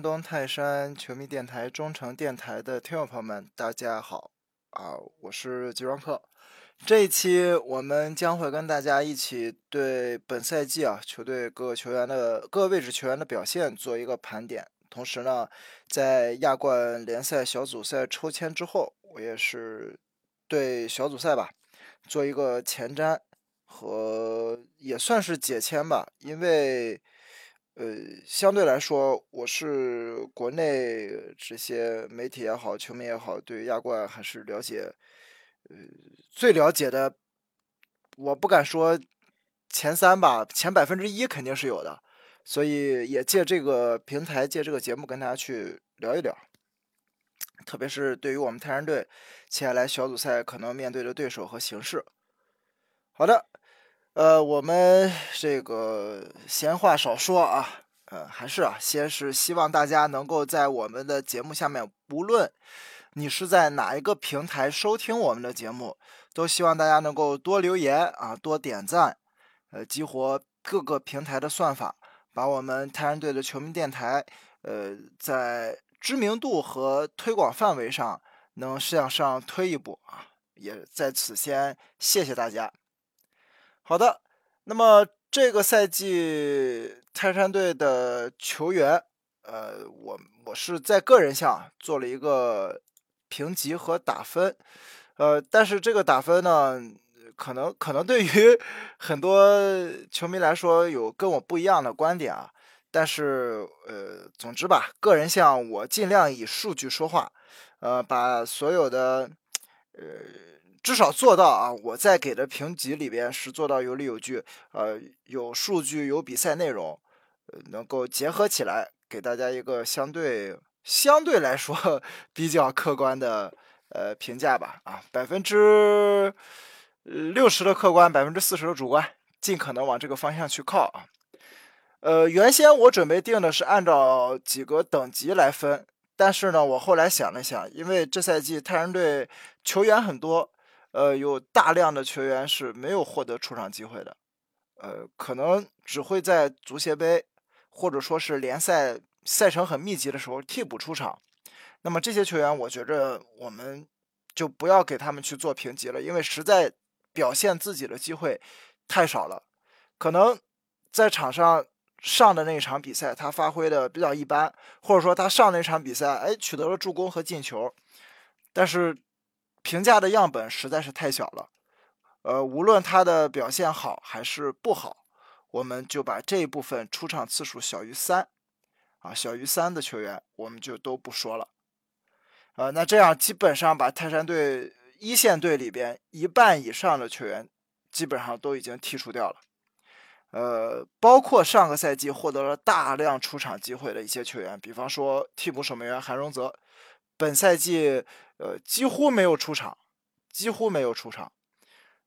山东泰山球迷电台中诚电台的听众朋友们，大家好啊！我是吉庄克。这一期我们将会跟大家一起对本赛季啊球队各个球员的各个位置球员的表现做一个盘点。同时呢，在亚冠联赛小组赛抽签之后，我也是对小组赛吧做一个前瞻和也算是解签吧，因为。呃，相对来说，我是国内这些媒体也好，球迷也好，对亚冠还是了解，呃，最了解的。我不敢说前三吧，前百分之一肯定是有的。所以也借这个平台，借这个节目跟大家去聊一聊。特别是对于我们泰山队接下来小组赛可能面对的对手和形势。好的。呃，我们这个闲话少说啊，呃，还是啊，先是希望大家能够在我们的节目下面，无论你是在哪一个平台收听我们的节目，都希望大家能够多留言啊，多点赞，呃，激活各个平台的算法，把我们泰山队的球迷电台，呃，在知名度和推广范围上能向上推一步啊，也在此先谢谢大家。好的，那么这个赛季泰山队的球员，呃，我我是在个人项做了一个评级和打分，呃，但是这个打分呢，可能可能对于 很多球迷来说有跟我不一样的观点啊，但是呃，总之吧，个人项我尽量以数据说话，呃，把所有的呃。至少做到啊！我在给的评级里边是做到有理有据，呃，有数据，有比赛内容，呃，能够结合起来，给大家一个相对相对来说比较客观的呃评价吧。啊，百分之六十的客观，百分之四十的主观，尽可能往这个方向去靠啊。呃，原先我准备定的是按照几个等级来分，但是呢，我后来想了想，因为这赛季太阳队球员很多。呃，有大量的球员是没有获得出场机会的，呃，可能只会在足协杯或者说是联赛赛程很密集的时候替补出场。那么这些球员，我觉着我们就不要给他们去做评级了，因为实在表现自己的机会太少了。可能在场上上的那一场比赛，他发挥的比较一般，或者说他上那场比赛，哎，取得了助攻和进球，但是。评价的样本实在是太小了，呃，无论他的表现好还是不好，我们就把这一部分出场次数小于三，啊，小于三的球员我们就都不说了，呃，那这样基本上把泰山队一线队里边一半以上的球员基本上都已经剔除掉了，呃，包括上个赛季获得了大量出场机会的一些球员，比方说替补守门员韩荣泽。本赛季，呃，几乎没有出场，几乎没有出场，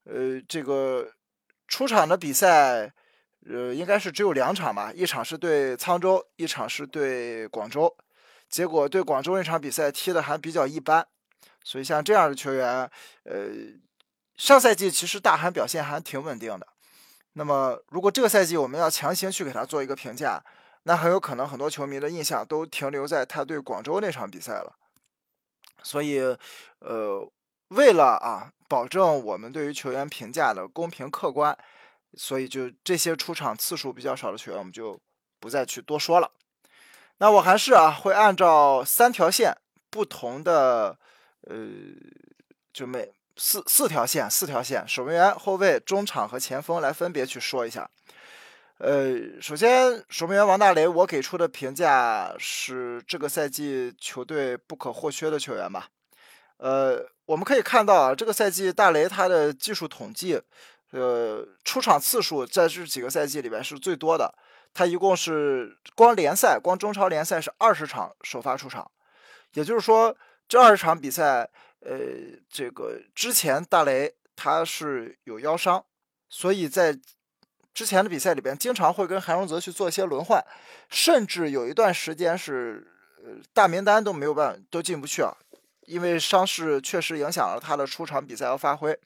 呃，这个出场的比赛，呃，应该是只有两场吧，一场是对沧州，一场是对广州，结果对广州那场比赛踢的还比较一般，所以像这样的球员，呃，上赛季其实大韩表现还挺稳定的，那么如果这个赛季我们要强行去给他做一个评价，那很有可能很多球迷的印象都停留在他对广州那场比赛了。所以，呃，为了啊，保证我们对于球员评价的公平客观，所以就这些出场次数比较少的球员，我们就不再去多说了。那我还是啊，会按照三条线不同的，呃，就每四四条线，四条线，守门员、后卫、中场和前锋来分别去说一下。呃，首先守门员王大雷，我给出的评价是这个赛季球队不可或缺的球员吧。呃，我们可以看到啊，这个赛季大雷他的技术统计，呃，出场次数在这几个赛季里边是最多的。他一共是光联赛，光中超联赛是二十场首发出场，也就是说这二十场比赛，呃，这个之前大雷他是有腰伤，所以在。之前的比赛里边，经常会跟韩荣泽去做一些轮换，甚至有一段时间是，呃，大名单都没有办都进不去啊，因为伤势确实影响了他的出场比赛和发挥。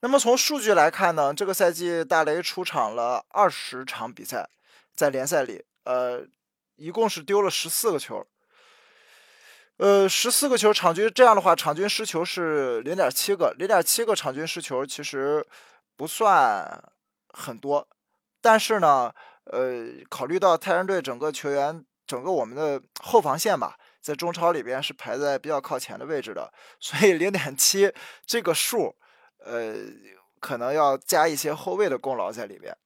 那么从数据来看呢，这个赛季大雷出场了二十场比赛，在联赛里，呃，一共是丢了十四个球。呃，十四个球场均这样的话，场均失球是零点七个，零点七个场均失球其实不算很多，但是呢，呃，考虑到泰山队整个球员，整个我们的后防线吧，在中超里边是排在比较靠前的位置的，所以零点七这个数，呃，可能要加一些后卫的功劳在里边。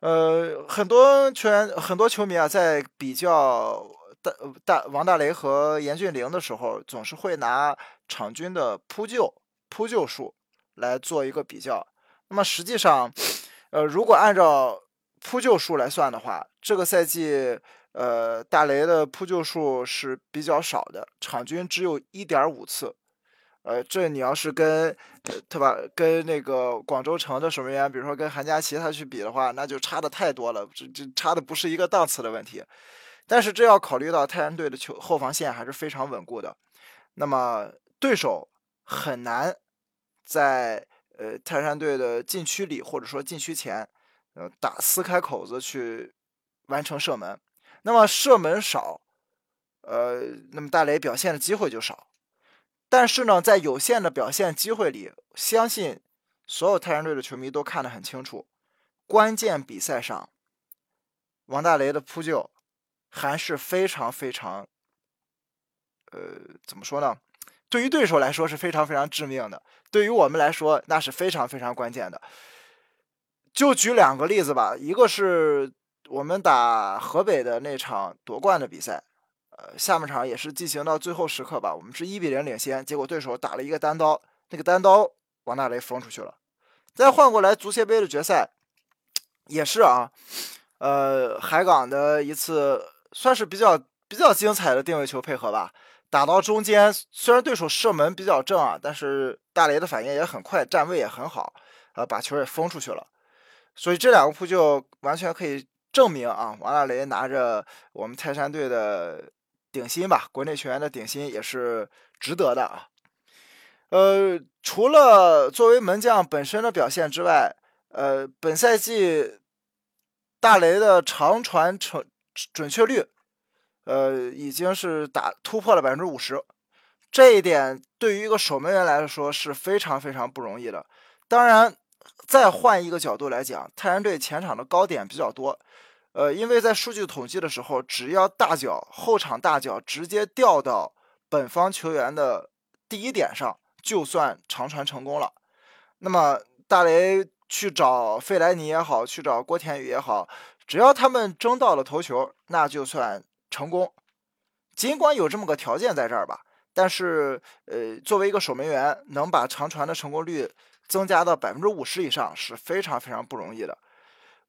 呃，很多球员、很多球迷啊，在比较。大大王大雷和严俊凌的时候，总是会拿场均的扑救扑救数来做一个比较。那么实际上，呃，如果按照扑救数来算的话，这个赛季，呃，大雷的扑救数是比较少的，场均只有一点五次。呃，这你要是跟对吧，跟那个广州城的守门员，比如说跟韩佳琪他去比的话，那就差的太多了，这这差的不是一个档次的问题。但是这要考虑到泰山队的球后防线还是非常稳固的，那么对手很难在呃泰山队的禁区里或者说禁区前，呃打撕开口子去完成射门。那么射门少，呃，那么大雷表现的机会就少。但是呢，在有限的表现机会里，相信所有泰山队的球迷都看得很清楚，关键比赛上王大雷的扑救。还是非常非常，呃，怎么说呢？对于对手来说是非常非常致命的，对于我们来说那是非常非常关键的。就举两个例子吧，一个是我们打河北的那场夺冠的比赛，呃，下半场也是进行到最后时刻吧，我们是一比零领先，结果对手打了一个单刀，那个单刀王大雷封出去了。再换过来足协杯的决赛，也是啊，呃，海港的一次。算是比较比较精彩的定位球配合吧，打到中间，虽然对手射门比较正啊，但是大雷的反应也很快，站位也很好，呃，把球也封出去了。所以这两个扑救完全可以证明啊，王大雷拿着我们泰山队的顶薪吧，国内球员的顶薪也是值得的啊。呃，除了作为门将本身的表现之外，呃，本赛季大雷的长传成。准确率，呃，已经是打突破了百分之五十，这一点对于一个守门员来说是非常非常不容易的。当然，再换一个角度来讲，泰山队前场的高点比较多，呃，因为在数据统计的时候，只要大脚后场大脚直接掉到本方球员的第一点上，就算长传成功了。那么大雷去找费莱尼也好，去找郭田雨也好。只要他们争到了头球，那就算成功。尽管有这么个条件在这儿吧，但是，呃，作为一个守门员，能把长传的成功率增加到百分之五十以上是非常非常不容易的。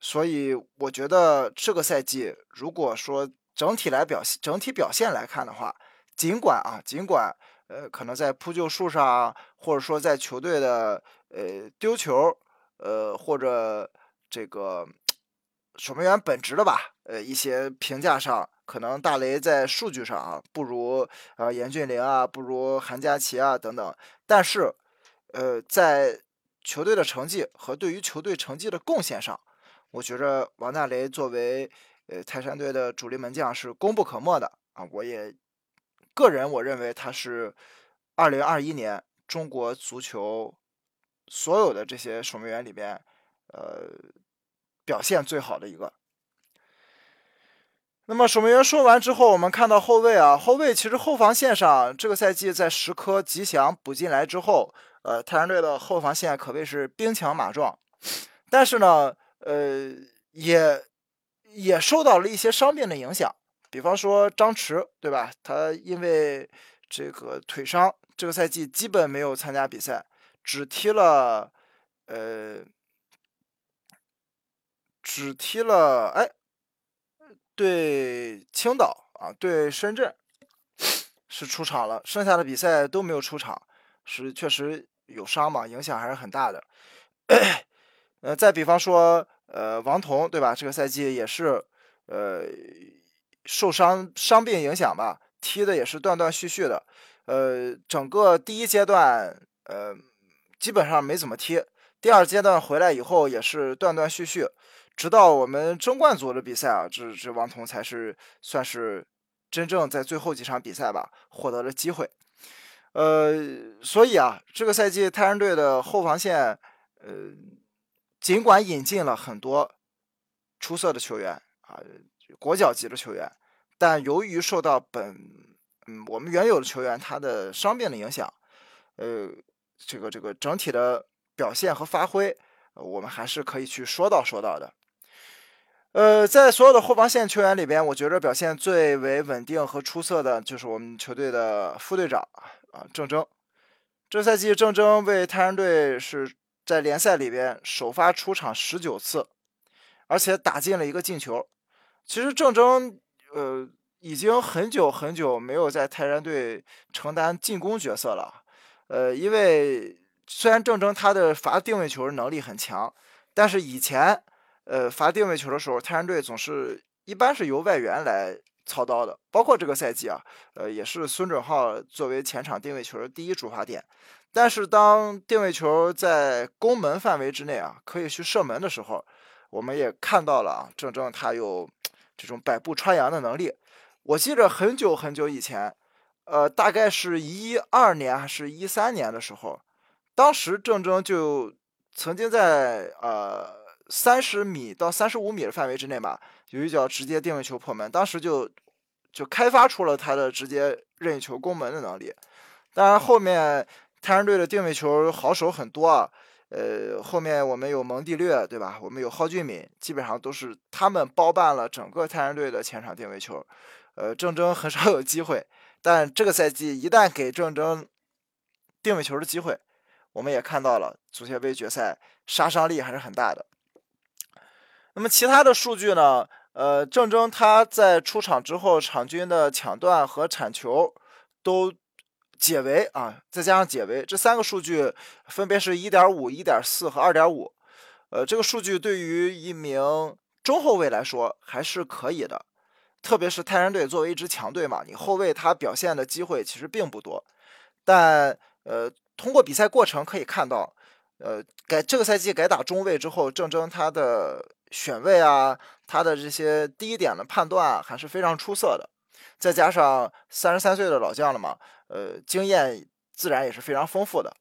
所以，我觉得这个赛季，如果说整体来表现，整体表现来看的话，尽管啊，尽管，呃，可能在扑救数上，或者说在球队的呃丢球，呃，或者这个。守门员本职的吧，呃，一些评价上，可能大雷在数据上啊不如呃严俊凌啊，不如韩佳琪啊等等，但是，呃，在球队的成绩和对于球队成绩的贡献上，我觉着王大雷作为呃泰山队的主力门将是功不可没的啊！我也个人我认为他是二零二一年中国足球所有的这些守门员里边，呃。表现最好的一个。那么守门员说完之后，我们看到后卫啊，后卫其实后防线上这个赛季在石科、吉祥补进来之后，呃，泰山队的后防线可谓是兵强马壮，但是呢，呃，也也受到了一些伤病的影响，比方说张弛，对吧？他因为这个腿伤，这个赛季基本没有参加比赛，只踢了呃。只踢了哎，对青岛啊，对深圳是出场了，剩下的比赛都没有出场，是确实有伤嘛，影响还是很大的。呃，再比方说，呃，王彤对吧？这个赛季也是呃受伤伤病影响吧，踢的也是断断续续的。呃，整个第一阶段呃基本上没怎么踢，第二阶段回来以后也是断断续续。直到我们争冠组的比赛啊，这这王彤才是算是真正在最后几场比赛吧获得了机会。呃，所以啊，这个赛季泰山队的后防线，呃，尽管引进了很多出色的球员啊，国脚级的球员，但由于受到本嗯我们原有的球员他的伤病的影响，呃，这个这个整体的表现和发挥，我们还是可以去说到说到的。呃，在所有的后防线球员里边，我觉着表现最为稳定和出色的就是我们球队的副队长啊，郑铮。这赛季郑铮为泰山队是在联赛里边首发出场十九次，而且打进了一个进球。其实郑铮呃已经很久很久没有在泰山队承担进攻角色了，呃，因为虽然郑铮他的罚定位球能力很强，但是以前。呃，罚定位球的时候，泰山队总是一般是由外援来操刀的，包括这个赛季啊，呃，也是孙准浩作为前场定位球的第一主罚点。但是当定位球在攻门范围之内啊，可以去射门的时候，我们也看到了啊，郑铮他有这种百步穿杨的能力。我记着很久很久以前，呃，大概是一二年还是一三年的时候，当时郑铮就曾经在呃。三十米到三十五米的范围之内吧，有一脚直接定位球破门，当时就就开发出了他的直接任意球攻门的能力。当然，后面泰山队的定位球好手很多啊，呃，后面我们有蒙蒂略，对吧？我们有蒿俊闵，基本上都是他们包办了整个泰山队的前场定位球。呃，郑铮很少有机会，但这个赛季一旦给郑铮定位球的机会，我们也看到了足协杯决赛杀伤力还是很大的。那么其他的数据呢？呃，郑铮他在出场之后，场均的抢断和铲球都解围啊，再加上解围，这三个数据分别是一点五、一点四和二点五。呃，这个数据对于一名中后卫来说还是可以的，特别是泰山队作为一支强队嘛，你后卫他表现的机会其实并不多，但呃，通过比赛过程可以看到，呃，改这个赛季改打中卫之后，郑铮他的。选位啊，他的这些第一点的判断还是非常出色的，再加上三十三岁的老将了嘛，呃，经验自然也是非常丰富的。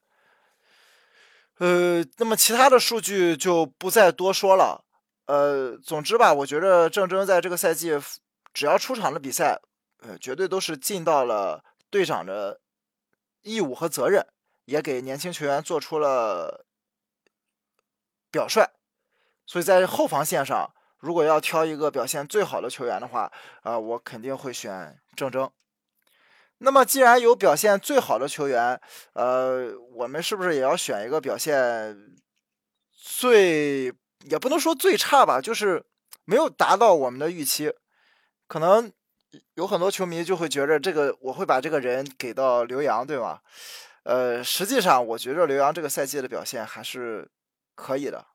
呃，那么其他的数据就不再多说了。呃，总之吧，我觉得郑铮在这个赛季只要出场的比赛，呃，绝对都是尽到了队长的义务和责任，也给年轻球员做出了表率。所以在后防线上，如果要挑一个表现最好的球员的话，啊，我肯定会选郑铮。那么既然有表现最好的球员，呃，我们是不是也要选一个表现最也不能说最差吧，就是没有达到我们的预期？可能有很多球迷就会觉得这个我会把这个人给到刘洋，对吗？呃，实际上我觉着刘洋这个赛季的表现还是可以的。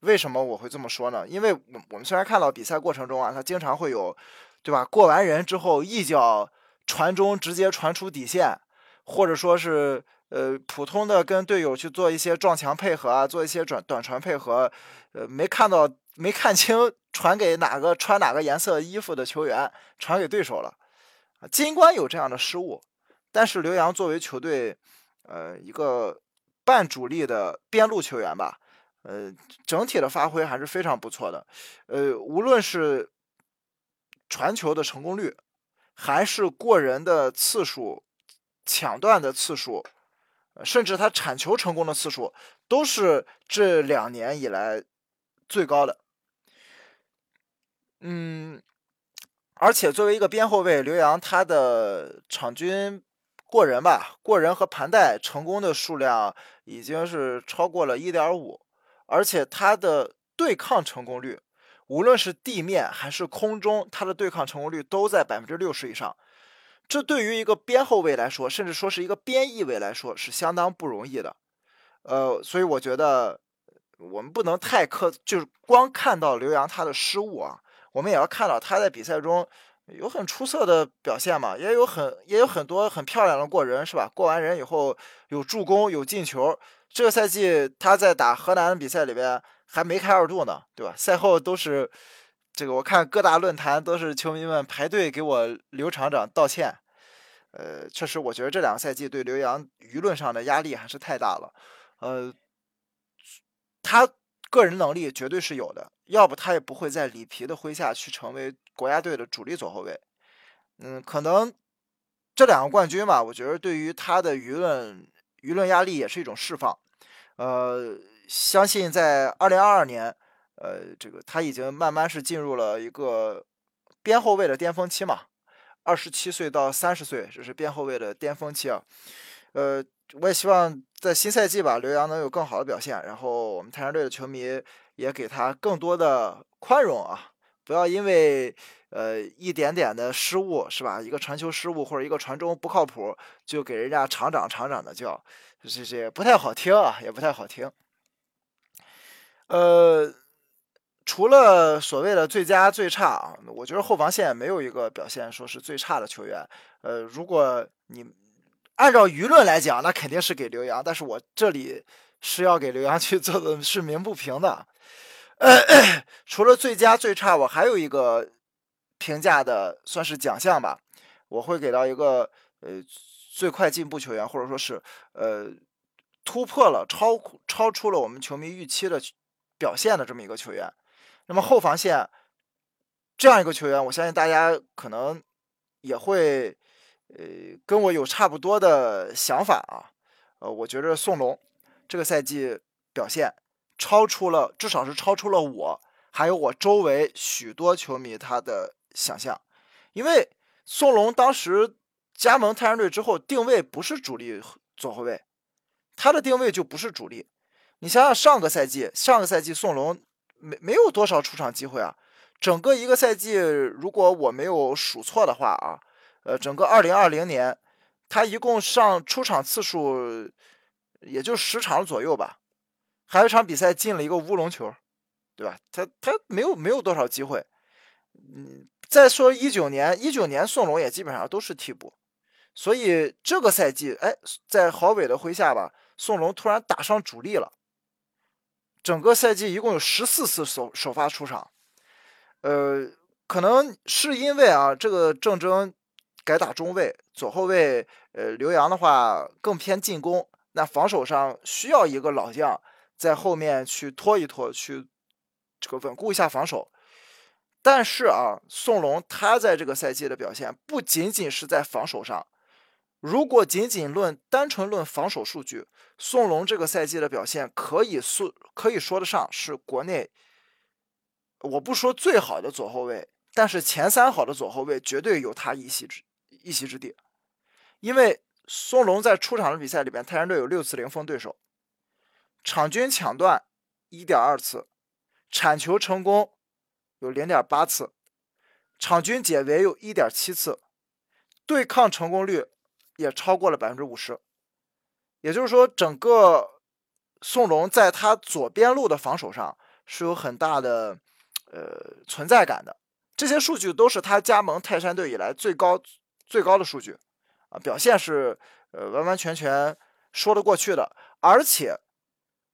为什么我会这么说呢？因为我我们虽然看到比赛过程中啊，他经常会有，对吧？过完人之后一脚传中，直接传出底线，或者说是呃普通的跟队友去做一些撞墙配合啊，做一些转短传配合，呃没看到没看清传给哪个穿哪个颜色衣服的球员，传给对手了啊。尽管有这样的失误，但是刘洋作为球队呃一个半主力的边路球员吧。呃，整体的发挥还是非常不错的。呃，无论是传球的成功率，还是过人的次数、抢断的次数，甚至他铲球成功的次数，都是这两年以来最高的。嗯，而且作为一个边后卫，刘洋他的场均过人吧，过人和盘带成功的数量已经是超过了一点五。而且他的对抗成功率，无论是地面还是空中，他的对抗成功率都在百分之六十以上。这对于一个边后卫来说，甚至说是一个边翼位来说，是相当不容易的。呃，所以我觉得我们不能太苛，就是光看到刘洋他的失误啊，我们也要看到他在比赛中有很出色的表现嘛，也有很也有很多很漂亮的过人，是吧？过完人以后有助攻，有进球。这个赛季他在打河南的比赛里边，还没开二度呢，对吧？赛后都是这个，我看各大论坛都是球迷们排队给我刘厂长道歉。呃，确实，我觉得这两个赛季对刘洋舆论上的压力还是太大了。呃，他个人能力绝对是有的，要不他也不会在里皮的麾下去成为国家队的主力左后卫。嗯，可能这两个冠军吧，我觉得对于他的舆论舆论压力也是一种释放。呃，相信在二零二二年，呃，这个他已经慢慢是进入了一个边后卫的巅峰期嘛。二十七岁到三十岁，这是边后卫的巅峰期啊。呃，我也希望在新赛季吧，刘洋能有更好的表现。然后我们泰山队的球迷也给他更多的宽容啊，不要因为呃一点点的失误是吧，一个传球失误或者一个传中不靠谱，就给人家厂长厂长的叫，这这不太好听啊，也不太好听。呃。除了所谓的最佳最差啊，我觉得后防线没有一个表现说是最差的球员。呃，如果你按照舆论来讲，那肯定是给刘洋，但是我这里是要给刘洋去 做的是鸣不平的。呃，除了最佳最差，我还有一个评价的算是奖项吧，我会给到一个呃最快进步球员，或者说是呃突破了超超出了我们球迷预期的表现的这么一个球员。那么后防线这样一个球员，我相信大家可能也会呃跟我有差不多的想法啊。呃，我觉得宋龙这个赛季表现超出了，至少是超出了我还有我周围许多球迷他的想象。因为宋龙当时加盟泰山队之后，定位不是主力左后卫，他的定位就不是主力。你想想上个赛季，上个赛季宋龙。没没有多少出场机会啊，整个一个赛季，如果我没有数错的话啊，呃，整个二零二零年，他一共上出场次数也就十场左右吧，还有一场比赛进了一个乌龙球，对吧？他他没有没有多少机会。嗯，再说一九年，一九年宋龙也基本上都是替补，所以这个赛季，哎，在郝伟的麾下吧，宋龙突然打上主力了。整个赛季一共有十四次首首发出场，呃，可能是因为啊，这个郑铮改打中卫，左后卫呃刘洋的话更偏进攻，那防守上需要一个老将在后面去拖一拖，去这个稳固一下防守。但是啊，宋龙他在这个赛季的表现不仅仅是在防守上。如果仅仅论单纯论防守数据，宋龙这个赛季的表现可以说可以说得上是国内，我不说最好的左后卫，但是前三好的左后卫绝对有他一席之一席之地。因为宋龙在出场的比赛里边，泰山队有六次零封对手，场均抢断一点二次，铲球成功有零点八次，场均解围有一点七次，对抗成功率。也超过了百分之五十，也就是说，整个宋龙在他左边路的防守上是有很大的呃存在感的。这些数据都是他加盟泰山队以来最高最高的数据啊，表现是呃完完全全说得过去的。而且，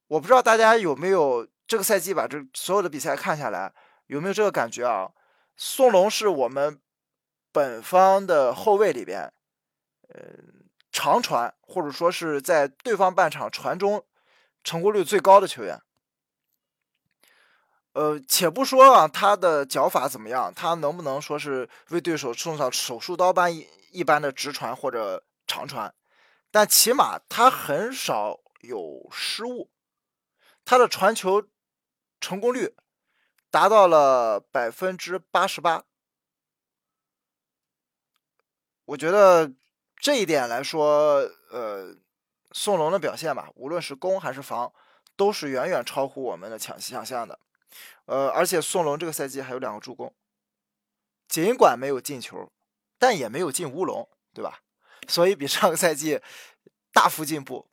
我不知道大家有没有这个赛季把这所有的比赛看下来，有没有这个感觉啊？宋龙是我们本方的后卫里边。呃，长传或者说是在对方半场传中成功率最高的球员。呃，且不说啊，他的脚法怎么样，他能不能说是为对手送上手术刀般一一般的直传或者长传，但起码他很少有失误，他的传球成功率达到了百分之八十八。我觉得。这一点来说，呃，宋龙的表现吧，无论是攻还是防，都是远远超乎我们的想想象的。呃，而且宋龙这个赛季还有两个助攻，尽管没有进球，但也没有进乌龙，对吧？所以比上个赛季大幅进步。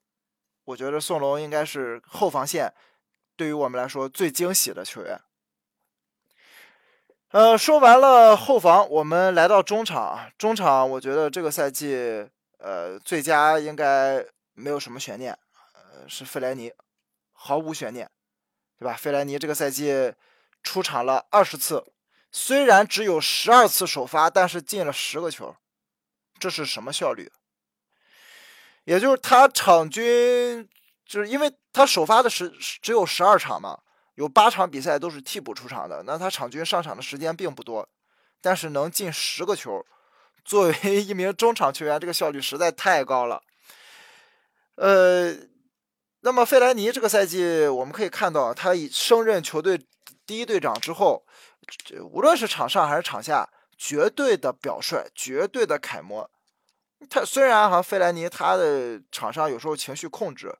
我觉得宋龙应该是后防线对于我们来说最惊喜的球员。呃，说完了后防，我们来到中场。中场，我觉得这个赛季，呃，最佳应该没有什么悬念，呃，是费莱尼，毫无悬念。对吧？费莱尼这个赛季出场了二十次，虽然只有十二次首发，但是进了十个球，这是什么效率？也就是他场均，就是因为他首发的时只有十二场嘛，有八场比赛都是替补出场的，那他场均上场的时间并不多，但是能进十个球，作为一名中场球员，这个效率实在太高了。呃，那么费莱尼这个赛季，我们可以看到，他以升任球队第一队长之后，无论是场上还是场下，绝对的表率，绝对的楷模。他虽然哈，费莱尼他的场上有时候情绪控制，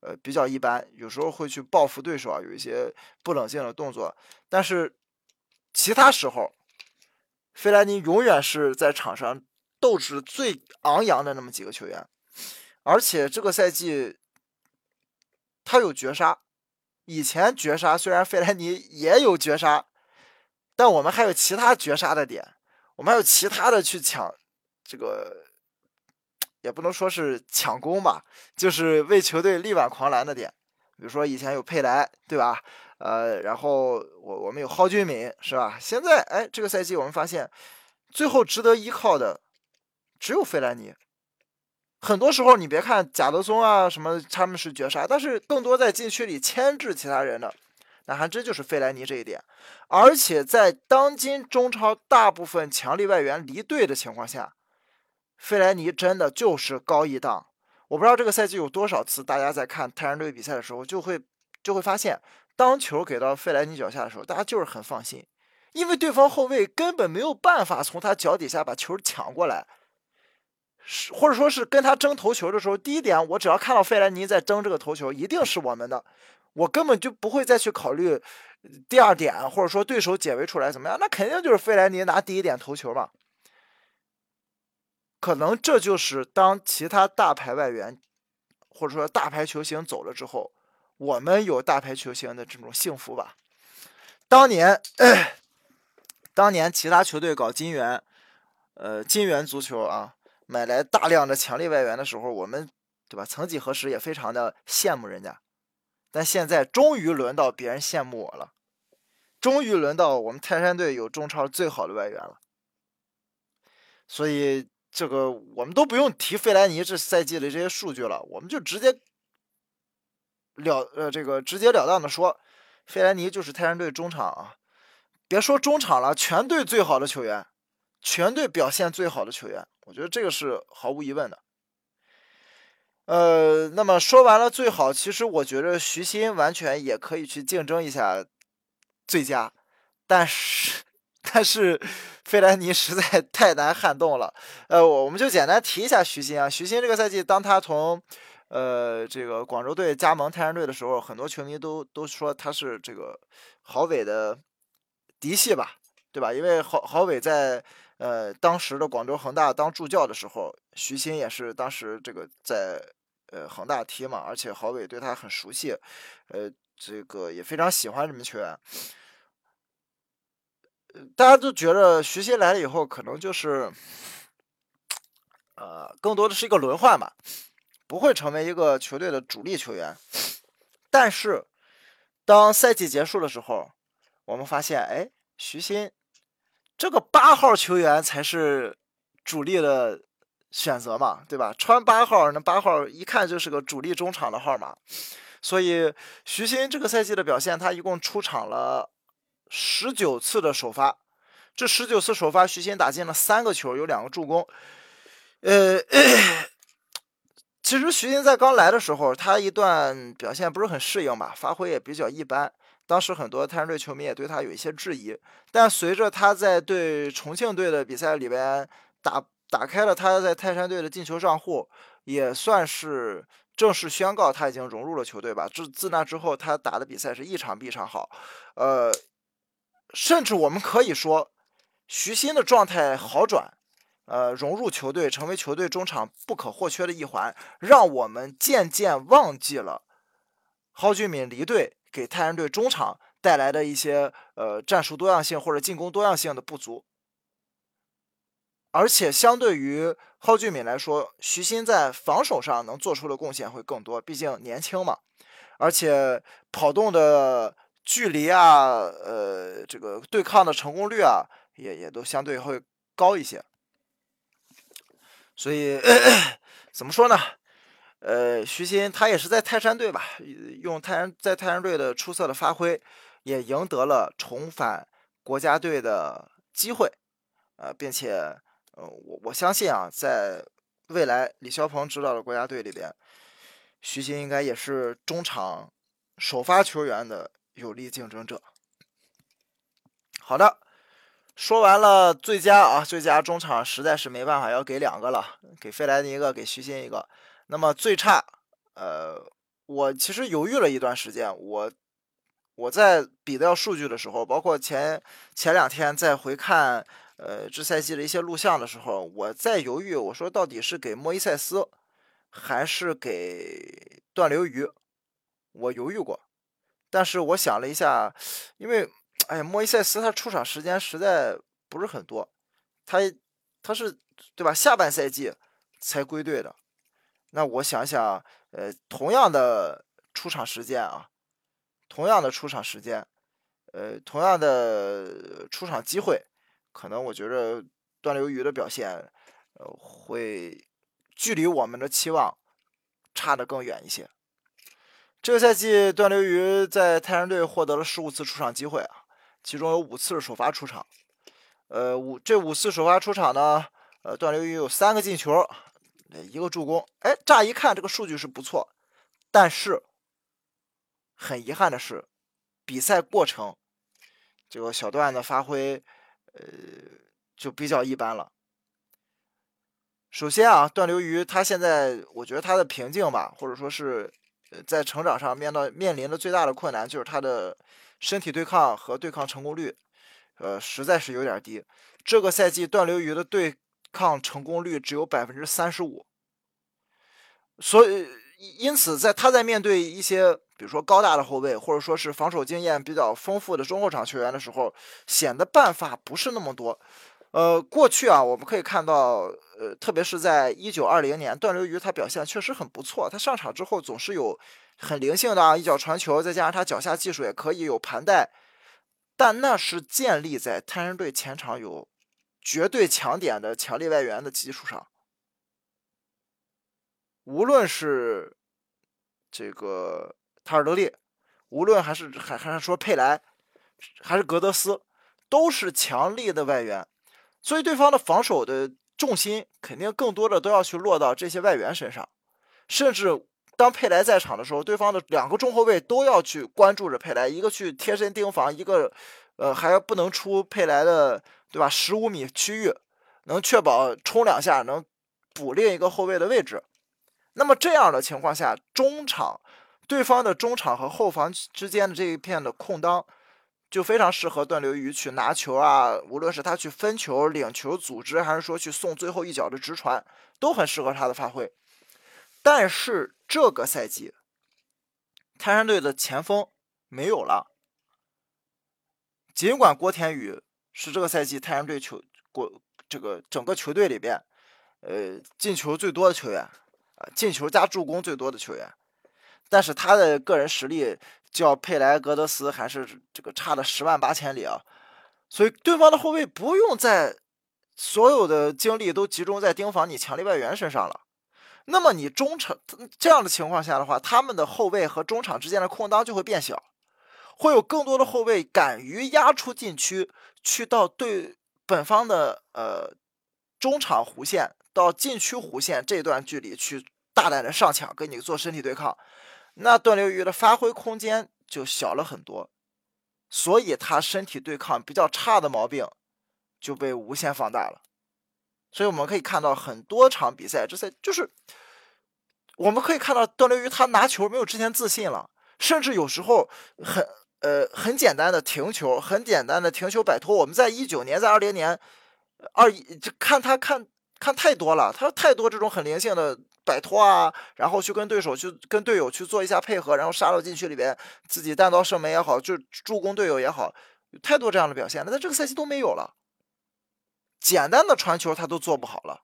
呃，比较一般，有时候会去报复对手啊，有一些不冷静的动作，但是其他时候，费莱尼永远是在场上斗志最昂扬的那么几个球员，而且这个赛季他有绝杀，以前绝杀虽然费莱尼也有绝杀，但我们还有其他绝杀的点，我们还有其他的去抢这个。也不能说是抢攻吧，就是为球队力挽狂澜的点。比如说以前有佩莱，对吧？呃，然后我我们有蒿俊闵，是吧？现在哎，这个赛季我们发现，最后值得依靠的只有费莱尼。很多时候你别看贾德松啊什么他们是绝杀，但是更多在禁区里牵制其他人的，那还真就是费莱尼这一点。而且在当今中超大部分强力外援离队的情况下。费莱尼真的就是高一档，我不知道这个赛季有多少次，大家在看泰山队比赛的时候，就会就会发现，当球给到费莱尼脚下的时候，大家就是很放心，因为对方后卫根本没有办法从他脚底下把球抢过来，是或者说是跟他争头球的时候，第一点，我只要看到费莱尼在争这个头球，一定是我们的，我根本就不会再去考虑第二点，或者说对手解围出来怎么样，那肯定就是费莱尼拿第一点头球嘛。可能这就是当其他大牌外援，或者说大牌球星走了之后，我们有大牌球星的这种幸福吧。当年，当年其他球队搞金元，呃，金元足球啊，买来大量的强力外援的时候，我们对吧？曾几何时也非常的羡慕人家，但现在终于轮到别人羡慕我了，终于轮到我们泰山队有中超最好的外援了，所以。这个我们都不用提费莱尼这赛季的这些数据了，我们就直接了呃这个直截了当的说，费莱尼就是泰山队中场啊，别说中场了，全队最好的球员，全队表现最好的球员，我觉得这个是毫无疑问的。呃，那么说完了最好，其实我觉得徐新完全也可以去竞争一下最佳，但是。但是费莱尼实在太难撼动了，呃，我我们就简单提一下徐新啊。徐新这个赛季，当他从呃这个广州队加盟泰山队的时候，很多球迷都都说他是这个郝伟的嫡系吧，对吧？因为郝郝伟在呃当时的广州恒大当助教的时候，徐新也是当时这个在呃恒大踢嘛，而且郝伟对他很熟悉，呃，这个也非常喜欢这名球员。大家都觉得徐新来了以后，可能就是，呃，更多的是一个轮换吧，不会成为一个球队的主力球员。但是，当赛季结束的时候，我们发现，哎，徐新这个八号球员才是主力的选择嘛，对吧？穿八号，那八号一看就是个主力中场的号码。所以，徐新这个赛季的表现，他一共出场了。十九次的首发，这十九次首发，徐新打进了三个球，有两个助攻。呃，其实徐新在刚来的时候，他一段表现不是很适应吧，发挥也比较一般。当时很多泰山队球迷也对他有一些质疑。但随着他在对重庆队的比赛里边打打开了他在泰山队的进球账户，也算是正式宣告他已经融入了球队吧。自自那之后，他打的比赛是一场比一场好。呃。甚至我们可以说，徐新的状态好转，呃，融入球队，成为球队中场不可或缺的一环，让我们渐渐忘记了蒿俊闵离队给泰山队中场带来的一些呃战术多样性或者进攻多样性的不足。而且相对于蒿俊闵来说，徐新在防守上能做出的贡献会更多，毕竟年轻嘛，而且跑动的。距离啊，呃，这个对抗的成功率啊，也也都相对会高一些。所以 怎么说呢？呃，徐新他也是在泰山队吧，用泰山在泰山队的出色的发挥，也赢得了重返国家队的机会，呃，并且，呃，我我相信啊，在未来李霄鹏指导的国家队里边，徐新应该也是中场首发球员的有力竞争者。好的，说完了最佳啊，最佳中场实在是没办法，要给两个了，给费莱尼一个，给徐新一个。那么最差，呃，我其实犹豫了一段时间。我我在比较数据的时候，包括前前两天在回看呃这赛季的一些录像的时候，我在犹豫，我说到底是给莫伊塞斯还是给段流鱼？我犹豫过，但是我想了一下，因为哎呀，莫伊塞斯他出场时间实在不是很多，他他是对吧？下半赛季才归队的。那我想想，呃，同样的出场时间啊，同样的出场时间，呃，同样的出场机会，可能我觉得段流鱼的表现，呃，会距离我们的期望差得更远一些。这个赛季，段流鱼在泰山队获得了十五次出场机会啊，其中有五次是首发出场，呃，五这五次首发出场呢，呃，段流鱼有三个进球。一个助攻，哎，乍一看这个数据是不错，但是很遗憾的是，比赛过程这个小段的发挥，呃，就比较一般了。首先啊，段流瑜他现在，我觉得他的瓶颈吧，或者说是在成长上面到面临的最大的困难，就是他的身体对抗和对抗成功率，呃，实在是有点低。这个赛季段流瑜的对抗成功率只有百分之三十五，所以因此在他在面对一些比如说高大的后卫，或者说是防守经验比较丰富的中后场球员的时候，显得办法不是那么多。呃，过去啊，我们可以看到，呃，特别是在一九二零年，段流鱼他表现确实很不错，他上场之后总是有很灵性的啊一脚传球，再加上他脚下技术也可以有盘带，但那是建立在泰山队前场有。绝对强点的强力外援的基础上，无论是这个塔尔德利，无论还是还还是说佩莱，还是格德斯，都是强力的外援，所以对方的防守的重心肯定更多的都要去落到这些外援身上，甚至当佩莱在场的时候，对方的两个中后卫都要去关注着佩莱，一个去贴身盯防，一个呃还不能出佩莱的。对吧？十五米区域能确保冲两下能补另一个后卫的位置。那么这样的情况下，中场对方的中场和后防之间的这一片的空当，就非常适合段流鱼去拿球啊。无论是他去分球、领球、组织，还是说去送最后一脚的直传，都很适合他的发挥。但是这个赛季，泰山队的前锋没有了，尽管郭田雨。是这个赛季太阳队球国这个整个球队里边，呃，进球最多的球员啊，进球加助攻最多的球员，但是他的个人实力较佩莱格德斯还是这个差了十万八千里啊，所以对方的后卫不用在所有的精力都集中在盯防你强力外援身上了，那么你中场这样的情况下的话，他们的后卫和中场之间的空当就会变小。会有更多的后卫敢于压出禁区，去到对本方的呃中场弧线到禁区弧线这段距离去大胆的上抢，跟你做身体对抗，那段流鱼的发挥空间就小了很多，所以他身体对抗比较差的毛病就被无限放大了。所以我们可以看到很多场比赛，这赛就是我们可以看到段流鱼他拿球没有之前自信了，甚至有时候很。呃，很简单的停球，很简单的停球摆脱。我们在一九年，在二零年，二一就看他看看太多了，他太多这种很灵性的摆脱啊，然后去跟对手去跟队友去做一下配合，然后杀到禁区里边，自己单刀射门也好，就助攻队友也好，有太多这样的表现了。但这个赛季都没有了，简单的传球他都做不好了。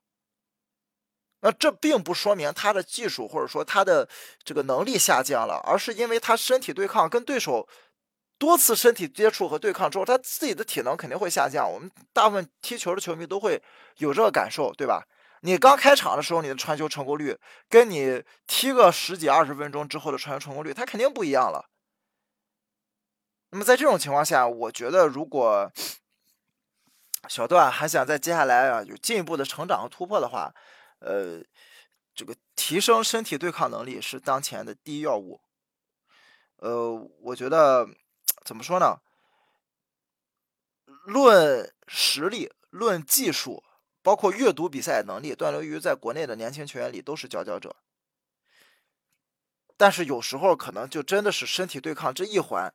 那这并不说明他的技术或者说他的这个能力下降了，而是因为他身体对抗跟对手。多次身体接触和对抗之后，他自己的体能肯定会下降。我们大部分踢球的球迷都会有这个感受，对吧？你刚开场的时候，你的传球成功率跟你踢个十几二十分钟之后的传球成功率，它肯定不一样了。那么在这种情况下，我觉得如果 小段还想在接下来啊有进一步的成长和突破的话，呃，这个提升身体对抗能力是当前的第一要务。呃，我觉得怎么说呢？论实力，论技术。包括阅读比赛能力，段流鱼在国内的年轻球员里都是佼佼者。但是有时候可能就真的是身体对抗这一环，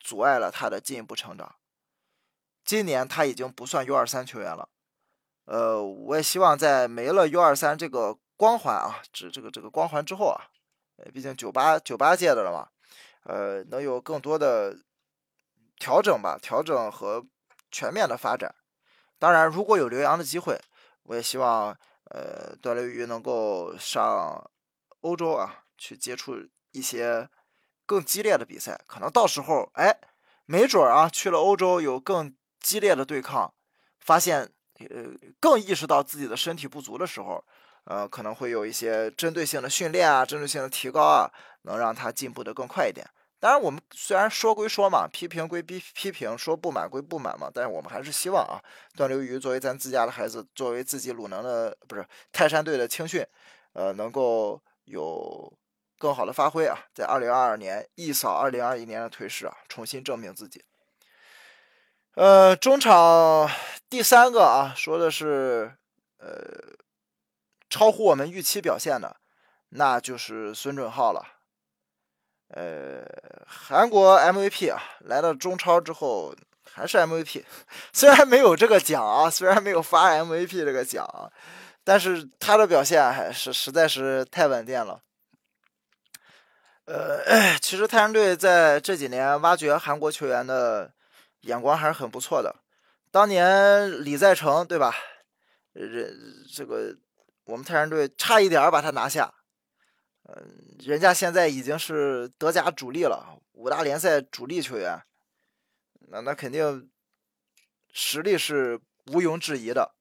阻碍了他的进一步成长。今年他已经不算 U 二三球员了，呃，我也希望在没了 U 二三这个光环啊，这这个这个光环之后啊，呃，毕竟九八九八届的了嘛，呃，能有更多的调整吧，调整和全面的发展。当然，如果有留洋的机会，我也希望，呃，段流鱼能够上欧洲啊，去接触一些更激烈的比赛。可能到时候，哎，没准啊，去了欧洲有更激烈的对抗，发现，呃，更意识到自己的身体不足的时候，呃，可能会有一些针对性的训练啊，针对性的提高啊，能让他进步的更快一点。当然，我们虽然说归说嘛，批评归批批评，说不满归不满嘛，但是我们还是希望啊，段流瑜作为咱自家的孩子，作为自己鲁能的不是泰山队的青训，呃，能够有更好的发挥啊，在二零二二年一扫二零二一年的颓势啊，重新证明自己。呃，中场第三个啊，说的是呃，超乎我们预期表现的，那就是孙准浩了。呃，韩国 MVP 啊，来到中超之后还是 MVP，虽然没有这个奖啊，虽然没有发 MVP 这个奖，但是他的表现还是实在是太稳定了。呃，其实泰山队在这几年挖掘韩国球员的眼光还是很不错的。当年李在成对吧？人这个我们泰山队差一点把他拿下。嗯，人家现在已经是德甲主力了，五大联赛主力球员，那那肯定实力是毋庸置疑的。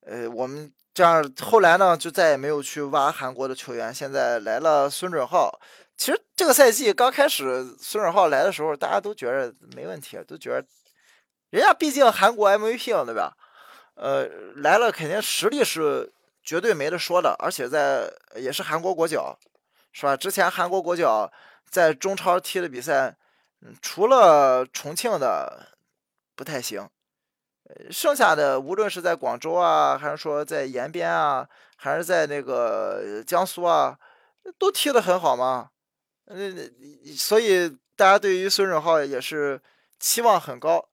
呃，我们这样后来呢，就再也没有去挖韩国的球员。现在来了孙准浩，其实这个赛季刚开始孙准浩来的时候，大家都觉得没问题，都觉得人家毕竟韩国 MVP 了，对吧？呃，来了肯定实力是。绝对没得说的，而且在也是韩国国脚，是吧？之前韩国国脚在中超踢的比赛，除了重庆的不太行，剩下的无论是在广州啊，还是说在延边啊，还是在那个江苏啊，都踢得很好嘛。嗯，所以大家对于孙准浩也是期望很高。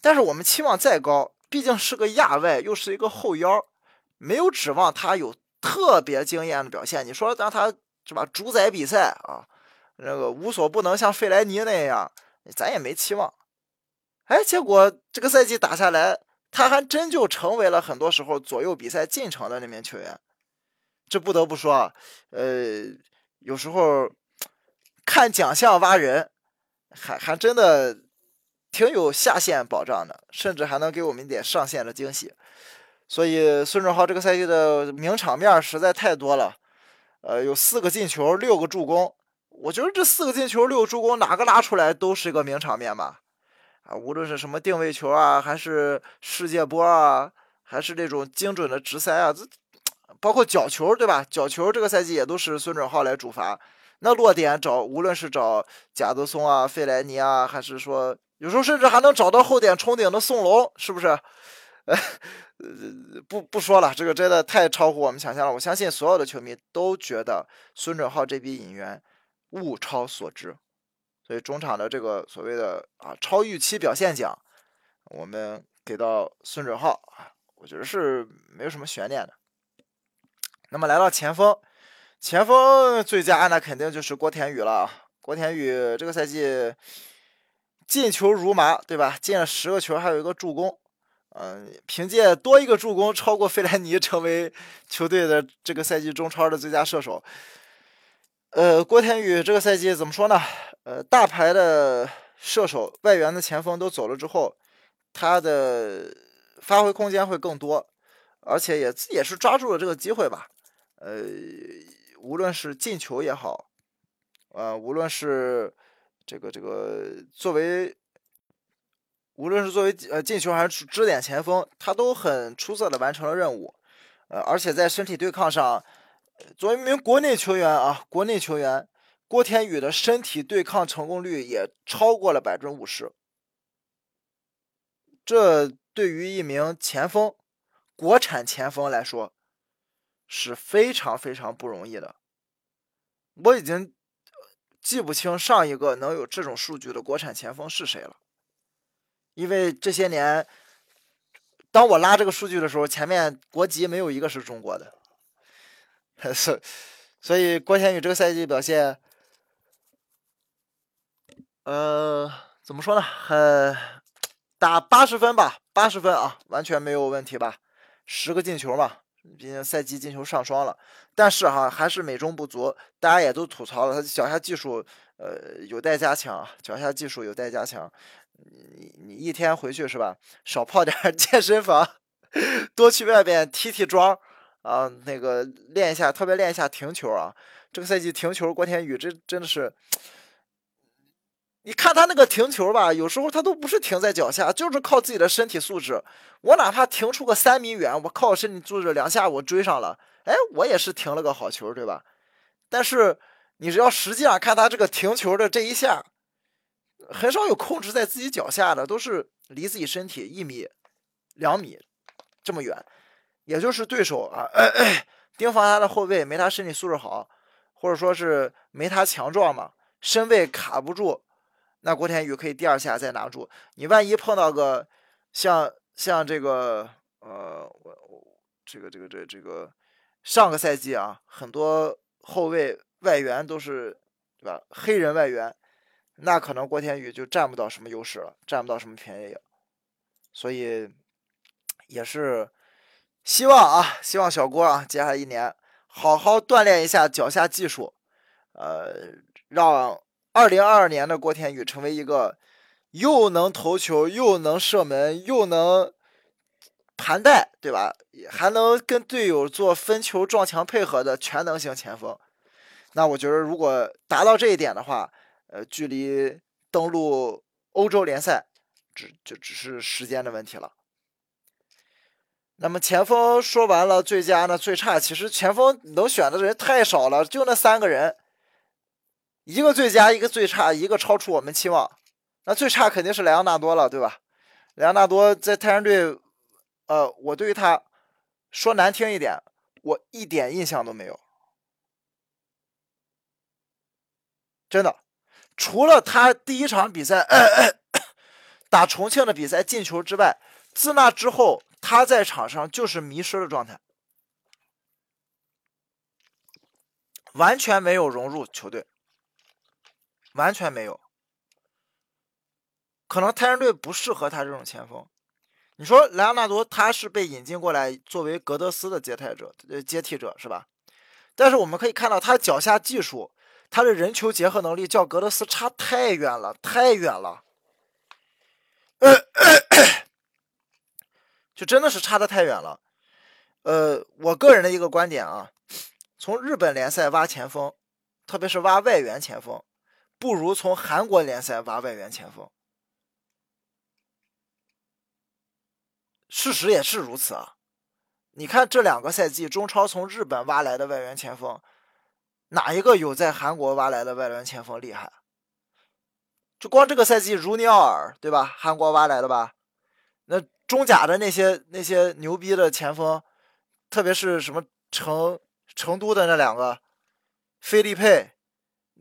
但是我们期望再高，毕竟是个亚外，又是一个后腰。没有指望他有特别惊艳的表现。你说让他是吧主宰比赛啊，那个无所不能像费莱尼那样，咱也没期望。哎，结果这个赛季打下来，他还真就成为了很多时候左右比赛进程的那名球员。这不得不说啊，呃，有时候看奖项挖人，还还真的挺有下限保障的，甚至还能给我们一点上限的惊喜。所以孙准浩这个赛季的名场面实在太多了，呃，有四个进球，六个助攻。我觉得这四个进球、六个助攻，哪个拉出来都是一个名场面吧。啊，无论是什么定位球啊，还是世界波啊，还是这种精准的直塞啊，这包括角球，对吧？角球这个赛季也都是孙准浩来主罚。那落点找，无论是找贾德松啊、费莱尼啊，还是说有时候甚至还能找到后点冲顶的宋龙，是不是？呃，不不说了，这个真的太超乎我们想象了。我相信所有的球迷都觉得孙准浩这笔引援物超所值，所以中场的这个所谓的啊超预期表现奖，我们给到孙准浩啊，我觉得是没有什么悬念的。那么来到前锋，前锋最佳那肯定就是郭田雨了。郭田雨这个赛季进球如麻，对吧？进了十个球，还有一个助攻。嗯，凭借多一个助攻，超过费莱尼，成为球队的这个赛季中超的最佳射手。呃，郭天宇这个赛季怎么说呢？呃，大牌的射手、外援的前锋都走了之后，他的发挥空间会更多，而且也也是抓住了这个机会吧。呃，无论是进球也好，呃，无论是这个这个作为，无论是作为呃进球还是支点前锋，他都很出色的完成了任务。呃，而且在身体对抗上，作为一名国内球员啊，国内球员郭天宇的身体对抗成功率也超过了百分之五十。这对于一名前锋，国产前锋来说。是非常非常不容易的，我已经记不清上一个能有这种数据的国产前锋是谁了，因为这些年，当我拉这个数据的时候，前面国籍没有一个是中国的，所以郭天宇这个赛季表现，呃，怎么说呢？很打八十分吧，八十分啊，完全没有问题吧？十个进球嘛。毕竟赛季进球上双了，但是哈还是美中不足，大家也都吐槽了，他脚下技术呃有待加强，脚下技术有待加强。你你一天回去是吧，少泡点 健身房，多去外边踢踢桩啊，那个练一下，特别练一下停球啊。这个赛季停球，郭天宇这真的是。你看他那个停球吧，有时候他都不是停在脚下，就是靠自己的身体素质。我哪怕停出个三米远，我靠身体素质两下我追上了，哎，我也是停了个好球，对吧？但是你只要实际上看他这个停球的这一下，很少有控制在自己脚下的，都是离自己身体一米、两米这么远，也就是对手啊盯防他的后卫没他身体素质好，或者说是没他强壮嘛，身位卡不住。那郭天宇可以第二下再拿住，你万一碰到个像像这个呃，我我这个这个这这个上个赛季啊，很多后卫外援都是对吧？黑人外援，那可能郭天宇就占不到什么优势了，占不到什么便宜。所以也是希望啊，希望小郭啊，接下来一年好好锻炼一下脚下技术，呃，让。二零二二年的郭天宇成为一个又能投球又能射门又能盘带，对吧？还能跟队友做分球撞墙配合的全能型前锋。那我觉得，如果达到这一点的话，呃，距离登陆欧洲联赛只就只是时间的问题了。那么前锋说完了，最佳呢？最差，其实前锋能选的人太少了，就那三个人。一个最佳，一个最差，一个超出我们期望。那最差肯定是莱昂纳多了，对吧？莱昂纳多在泰山队，呃，我对于他说难听一点，我一点印象都没有。真的，除了他第一场比赛打重庆的比赛进球之外，自那之后他在场上就是迷失的状态，完全没有融入球队。完全没有，可能泰山队不适合他这种前锋。你说莱昂纳多他是被引进过来作为格德斯的接替者，呃，接替者是吧？但是我们可以看到他脚下技术，他的人球结合能力较格德斯差太远了，太远了，就真的是差的太远了。呃，我个人的一个观点啊，从日本联赛挖前锋，特别是挖外援前锋。不如从韩国联赛挖外援前锋，事实也是如此啊！你看这两个赛季，中超从日本挖来的外援前锋，哪一个有在韩国挖来的外援前锋厉害？就光这个赛季，如尼奥尔对吧？韩国挖来的吧？那中甲的那些那些牛逼的前锋，特别是什么成成都的那两个，菲利佩。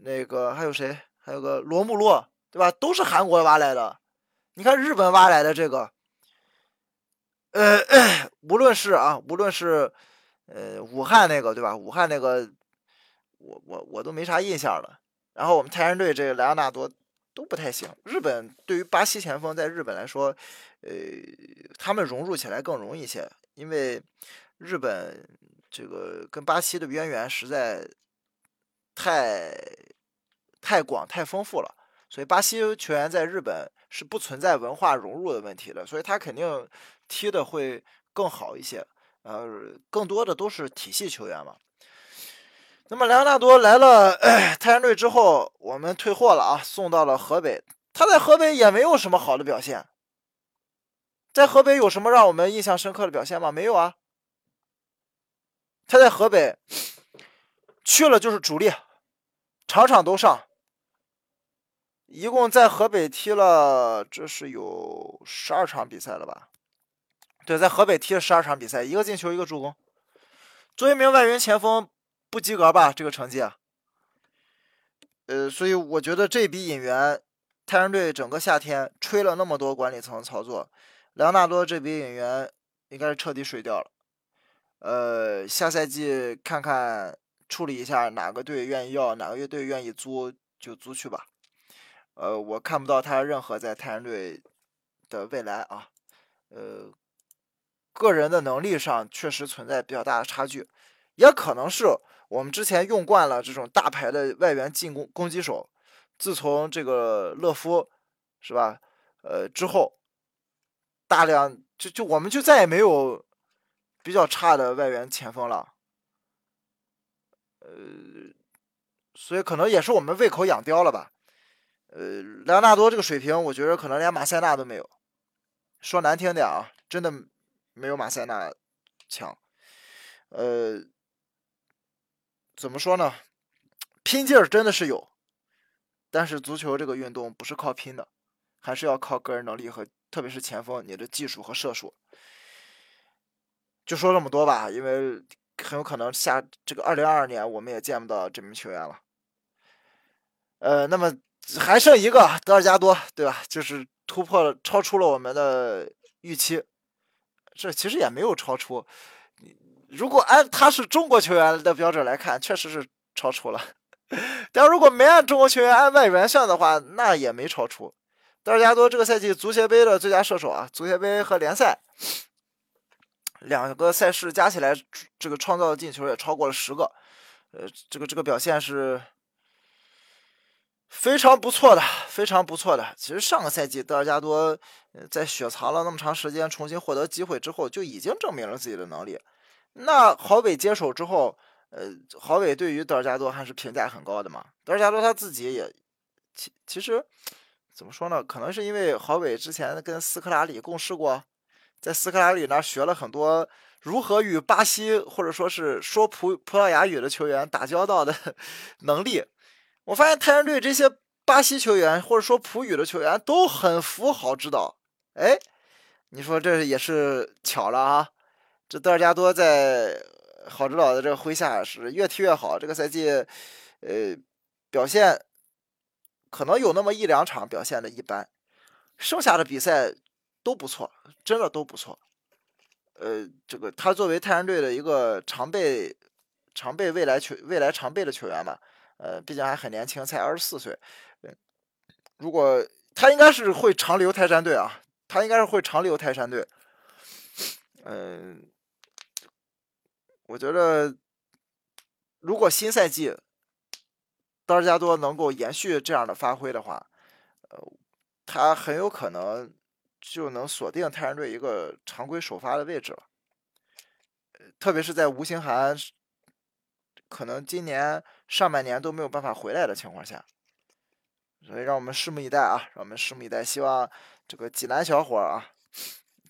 那个还有谁？还有个罗穆洛，对吧？都是韩国挖来的。你看日本挖来的这个，呃，无论是啊，无论是呃武汉那个，对吧？武汉那个，我我我都没啥印象了。然后我们泰山队这个莱昂纳多都不太行。日本对于巴西前锋，在日本来说，呃，他们融入起来更容易一些，因为日本这个跟巴西的渊源实在。太太广太丰富了，所以巴西球员在日本是不存在文化融入的问题的，所以他肯定踢的会更好一些。呃，更多的都是体系球员嘛。那么莱昂纳多来了 太阳队之后，我们退货了啊，送到了河北。他在河北也没有什么好的表现，在河北有什么让我们印象深刻的表现吗？没有啊。他在河北 去了就是主力，场场都上，一共在河北踢了，这是有十二场比赛了吧？对，在河北踢了十二场比赛，一个进球，一个助攻。作为一名外援前锋，不及格吧？这个成绩。呃，所以我觉得这笔引援，太阳队整个夏天吹了那么多管理层操作，莱昂纳多这笔引援应该是彻底水掉了。呃，下赛季看看处理一下，哪个队愿意要，哪个乐队愿意租就租去吧。呃，我看不到他任何在太阳队的未来啊。呃。个人的能力上确实存在比较大的差距，也可能是我们之前用惯了这种大牌的外援进攻攻击手，自从这个勒夫是吧？呃，之后大量就就我们就再也没有比较差的外援前锋了，呃，所以可能也是我们胃口养刁了吧？呃，莱昂纳多这个水平，我觉得可能连马塞纳都没有。说难听点啊，真的。没有马塞纳强，呃，怎么说呢？拼劲儿真的是有，但是足球这个运动不是靠拼的，还是要靠个人能力和特别是前锋你的技术和射术。就说这么多吧，因为很有可能下这个二零二二年我们也见不到这名球员了。呃，那么还剩一个德尔加多，对吧？就是突破了，超出了我们的预期。这其实也没有超出，如果按他是中国球员的标准来看，确实是超出了。但如果没按中国球员按外援算的话，那也没超出。德尔加多这个赛季足协杯的最佳射手啊，足协杯和联赛两个赛事加起来，这个创造的进球也超过了十个。呃，这个这个表现是。非常不错的，非常不错的。其实上个赛季德尔加多在雪藏了那么长时间，重新获得机会之后，就已经证明了自己的能力。那郝伟接手之后，呃，郝伟对于德尔加多还是评价很高的嘛。德尔加多他自己也，其其实怎么说呢？可能是因为郝伟之前跟斯科拉里共事过，在斯科拉里那学了很多如何与巴西或者说是说葡葡萄牙语的球员打交道的 能力。我发现太阳队这些巴西球员或者说葡语的球员都很服好指导，哎，你说这也是巧了啊！这德尔加多在好指导的这个麾下是越踢越好。这个赛季，呃，表现可能有那么一两场表现的一般，剩下的比赛都不错，真的都不错。呃，这个他作为太阳队的一个常备、常备未来球、未来常备的球员嘛。呃，毕竟还很年轻，才二十四岁。如果他应该是会长留泰山队啊，他应该是会长留泰山队。嗯，我觉得如果新赛季德尔加多能够延续这样的发挥的话，呃，他很有可能就能锁定泰山队一个常规首发的位置了。特别是在吴兴涵。可能今年上半年都没有办法回来的情况下，所以让我们拭目以待啊！让我们拭目以待，希望这个济南小伙啊，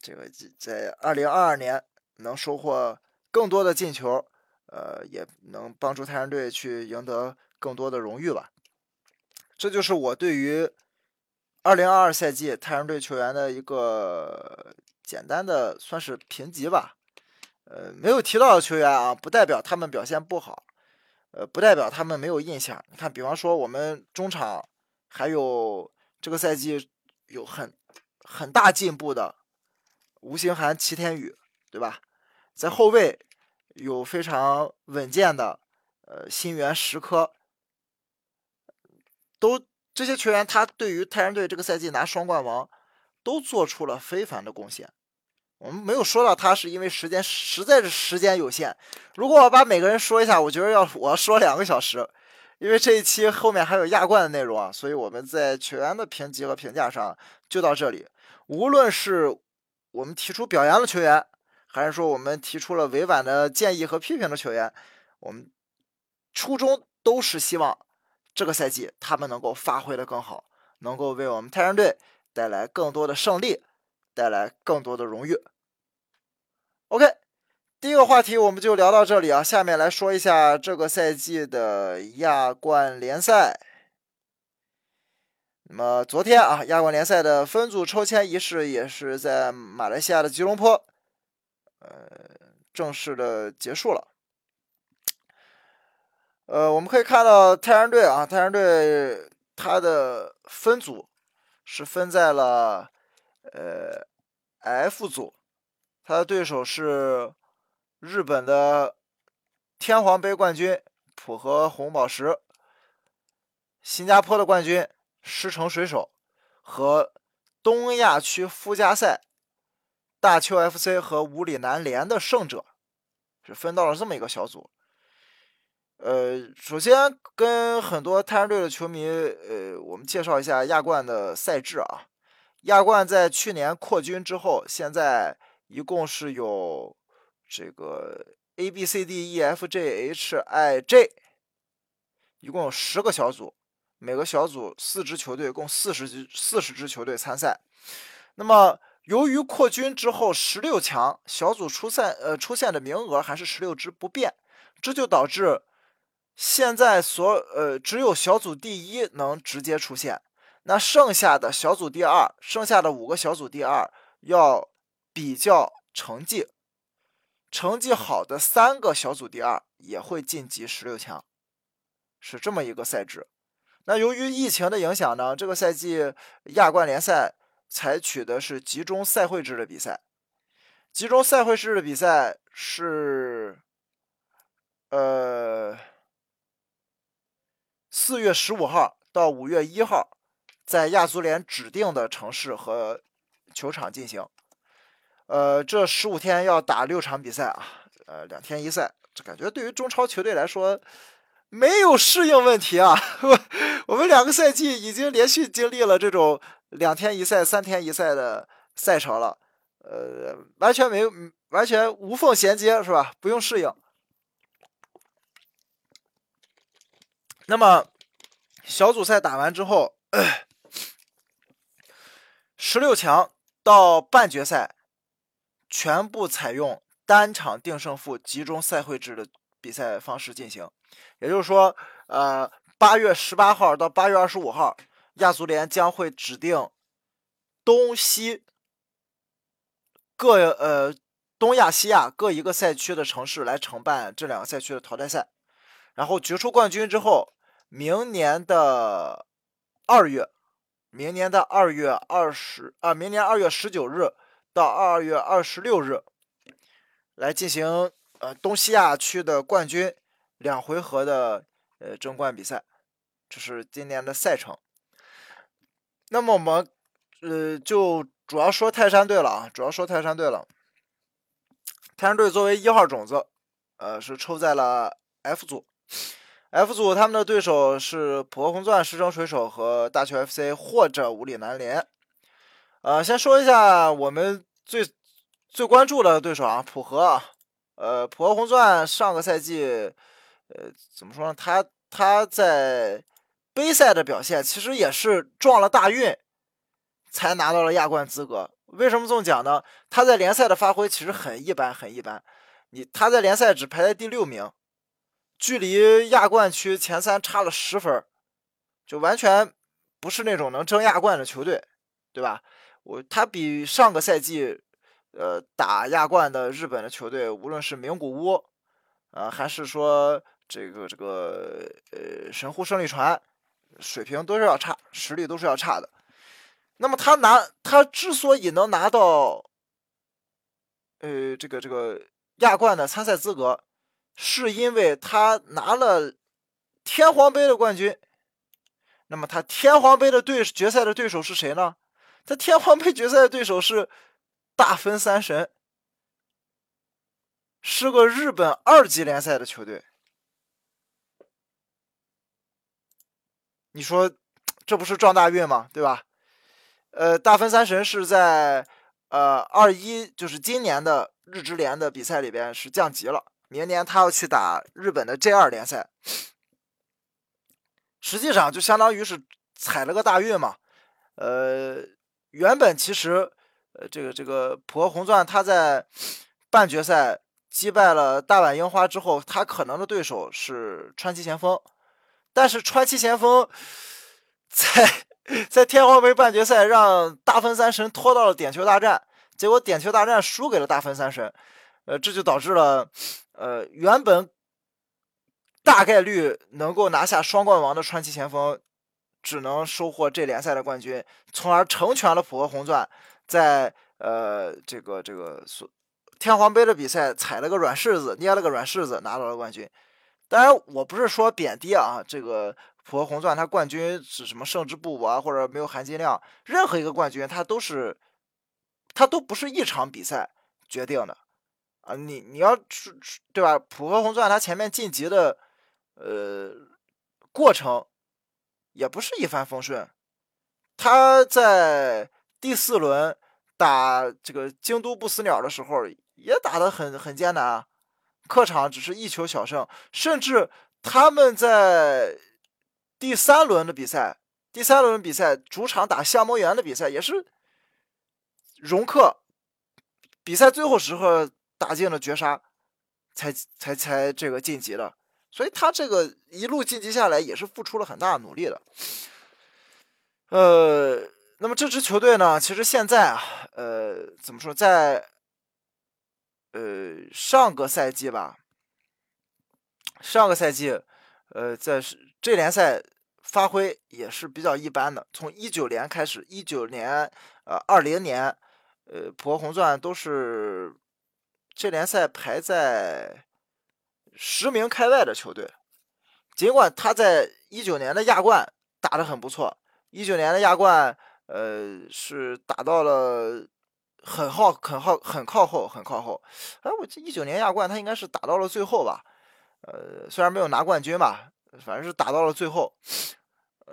这个在二零二二年能收获更多的进球，呃，也能帮助太阳队去赢得更多的荣誉吧。这就是我对于二零二二赛季太阳队球员的一个简单的算是评级吧。呃，没有提到的球员啊，不代表他们表现不好。呃，不代表他们没有印象。你看，比方说我们中场还有这个赛季有很很大进步的吴兴涵、齐天宇，对吧？在后卫有非常稳健的呃新援石科，都这些球员，他对于太阳队这个赛季拿双冠王都做出了非凡的贡献。我们没有说到他，是因为时间实在是时间有限。如果我把每个人说一下，我觉得要我要说两个小时，因为这一期后面还有亚冠的内容啊，所以我们在球员的评级和评价上就到这里。无论是我们提出表扬的球员，还是说我们提出了委婉的建议和批评的球员，我们初衷都是希望这个赛季他们能够发挥的更好，能够为我们泰山队带来更多的胜利，带来更多的荣誉。OK。第一个话题我们就聊到这里啊，下面来说一下这个赛季的亚冠联赛。那么昨天啊，亚冠联赛的分组抽签仪式也是在马来西亚的吉隆坡，呃，正式的结束了。呃，我们可以看到泰山队啊，泰山队它的分组是分在了呃 F 组，他的对手是。日本的天皇杯冠军浦和红宝石，新加坡的冠军狮城水手和东亚区附加赛大邱 FC 和五里南联的胜者，是分到了这么一个小组。呃，首先跟很多泰山队的球迷，呃，我们介绍一下亚冠的赛制啊。亚冠在去年扩军之后，现在一共是有。这个 A B C D E F G H I J 一共有十个小组，每个小组四支球队，共四十支四十支球队参赛。那么由于扩军之后十六强小组出赛呃出现的名额还是十六支不变，这就导致现在所呃只有小组第一能直接出现，那剩下的小组第二，剩下的五个小组第二要比较成绩。成绩好的三个小组第二也会晋级十六强，是这么一个赛制。那由于疫情的影响呢，这个赛季亚冠联赛采取的是集中赛会制的比赛。集中赛会制的比赛是，呃，四月十五号到五月一号，在亚足联指定的城市和球场进行。呃，这十五天要打六场比赛啊，呃，两天一赛，这感觉对于中超球队来说没有适应问题啊。我们两个赛季已经连续经历了这种两天一赛、三天一赛的赛程了，呃，完全没，完全无缝衔接，是吧？不用适应。那么小组赛打完之后，十六强到半决赛。全部采用单场定胜负、集中赛会制的比赛方式进行，也就是说，呃，八月十八号到八月二十五号，亚足联将会指定东西各呃东亚、西亚各一个赛区的城市来承办这两个赛区的淘汰赛，然后决出冠军之后，明年的二月，明年的二月二十啊，明年二月十九日。到二月二十六日，来进行呃东西亚区的冠军两回合的呃争冠比赛，这是今年的赛程。那么我们呃就主要说泰山队了啊，主要说泰山队了。泰山队作为一号种子，呃是抽在了 F 组，F 组他们的对手是浦和红钻、石城水手和大邱 FC 或者五里南联。呃，先说一下我们最最关注的对手啊，浦和。呃，浦和红钻上个赛季，呃，怎么说呢？他他在杯赛的表现其实也是撞了大运，才拿到了亚冠资格。为什么这么讲呢？他在联赛的发挥其实很一般，很一般。你他在联赛只排在第六名，距离亚冠区前三差了十分，就完全不是那种能争亚冠的球队，对吧？我他比上个赛季，呃，打亚冠的日本的球队，无论是名古屋，啊，还是说这个这个呃神户胜利船，水平都是要差，实力都是要差的。那么他拿他之所以能拿到，呃，这个这个亚冠的参赛资格，是因为他拿了天皇杯的冠军。那么他天皇杯的对决赛的对手是谁呢？他天皇杯决赛的对手是大分三神，是个日本二级联赛的球队。你说这不是撞大运吗？对吧？呃，大分三神是在呃二一，就是今年的日职联的比赛里边是降级了，明年他要去打日本的 J 二联赛。实际上就相当于是踩了个大运嘛。呃，原本其实呃这个这个浦和红钻他在半决赛击败了大阪樱花之后，他可能的对手是川崎前锋，但是川崎前锋 在。在天皇杯半决赛，让大分三神拖到了点球大战，结果点球大战输给了大分三神，呃，这就导致了，呃，原本大概率能够拿下双冠王的川崎前锋，只能收获这联赛的冠军，从而成全了浦和红钻在呃这个这个所天皇杯的比赛踩了个软柿子，捏了个软柿子，拿到了冠军。当然，我不是说贬低啊，这个。浦和红钻，它冠军是什么胜之不武啊，或者没有含金量？任何一个冠军，它都是，它都不是一场比赛决定的啊！你你要是对吧？浦和红钻它前面晋级的呃过程也不是一帆风顺，他在第四轮打这个京都不死鸟的时候也打得很很艰难啊，客场只是一球小胜，甚至他们在。第三轮的比赛，第三轮比赛主场打相模园的比赛也是容克，比赛最后时刻打进了绝杀，才才才这个晋级的，所以他这个一路晋级下来也是付出了很大的努力的。呃，那么这支球队呢，其实现在啊，呃，怎么说，在呃上个赛季吧，上个赛季，呃，在这联赛。发挥也是比较一般的。从一九年开始，一九年、呃二零年，呃浦和红钻都是这联赛排在十名开外的球队。尽管他在一九年的亚冠打得很不错，一九年的亚冠，呃是打到了很靠、很靠、很靠后、很靠后。哎，我记一九年亚冠他应该是打到了最后吧？呃，虽然没有拿冠军吧，反正是打到了最后。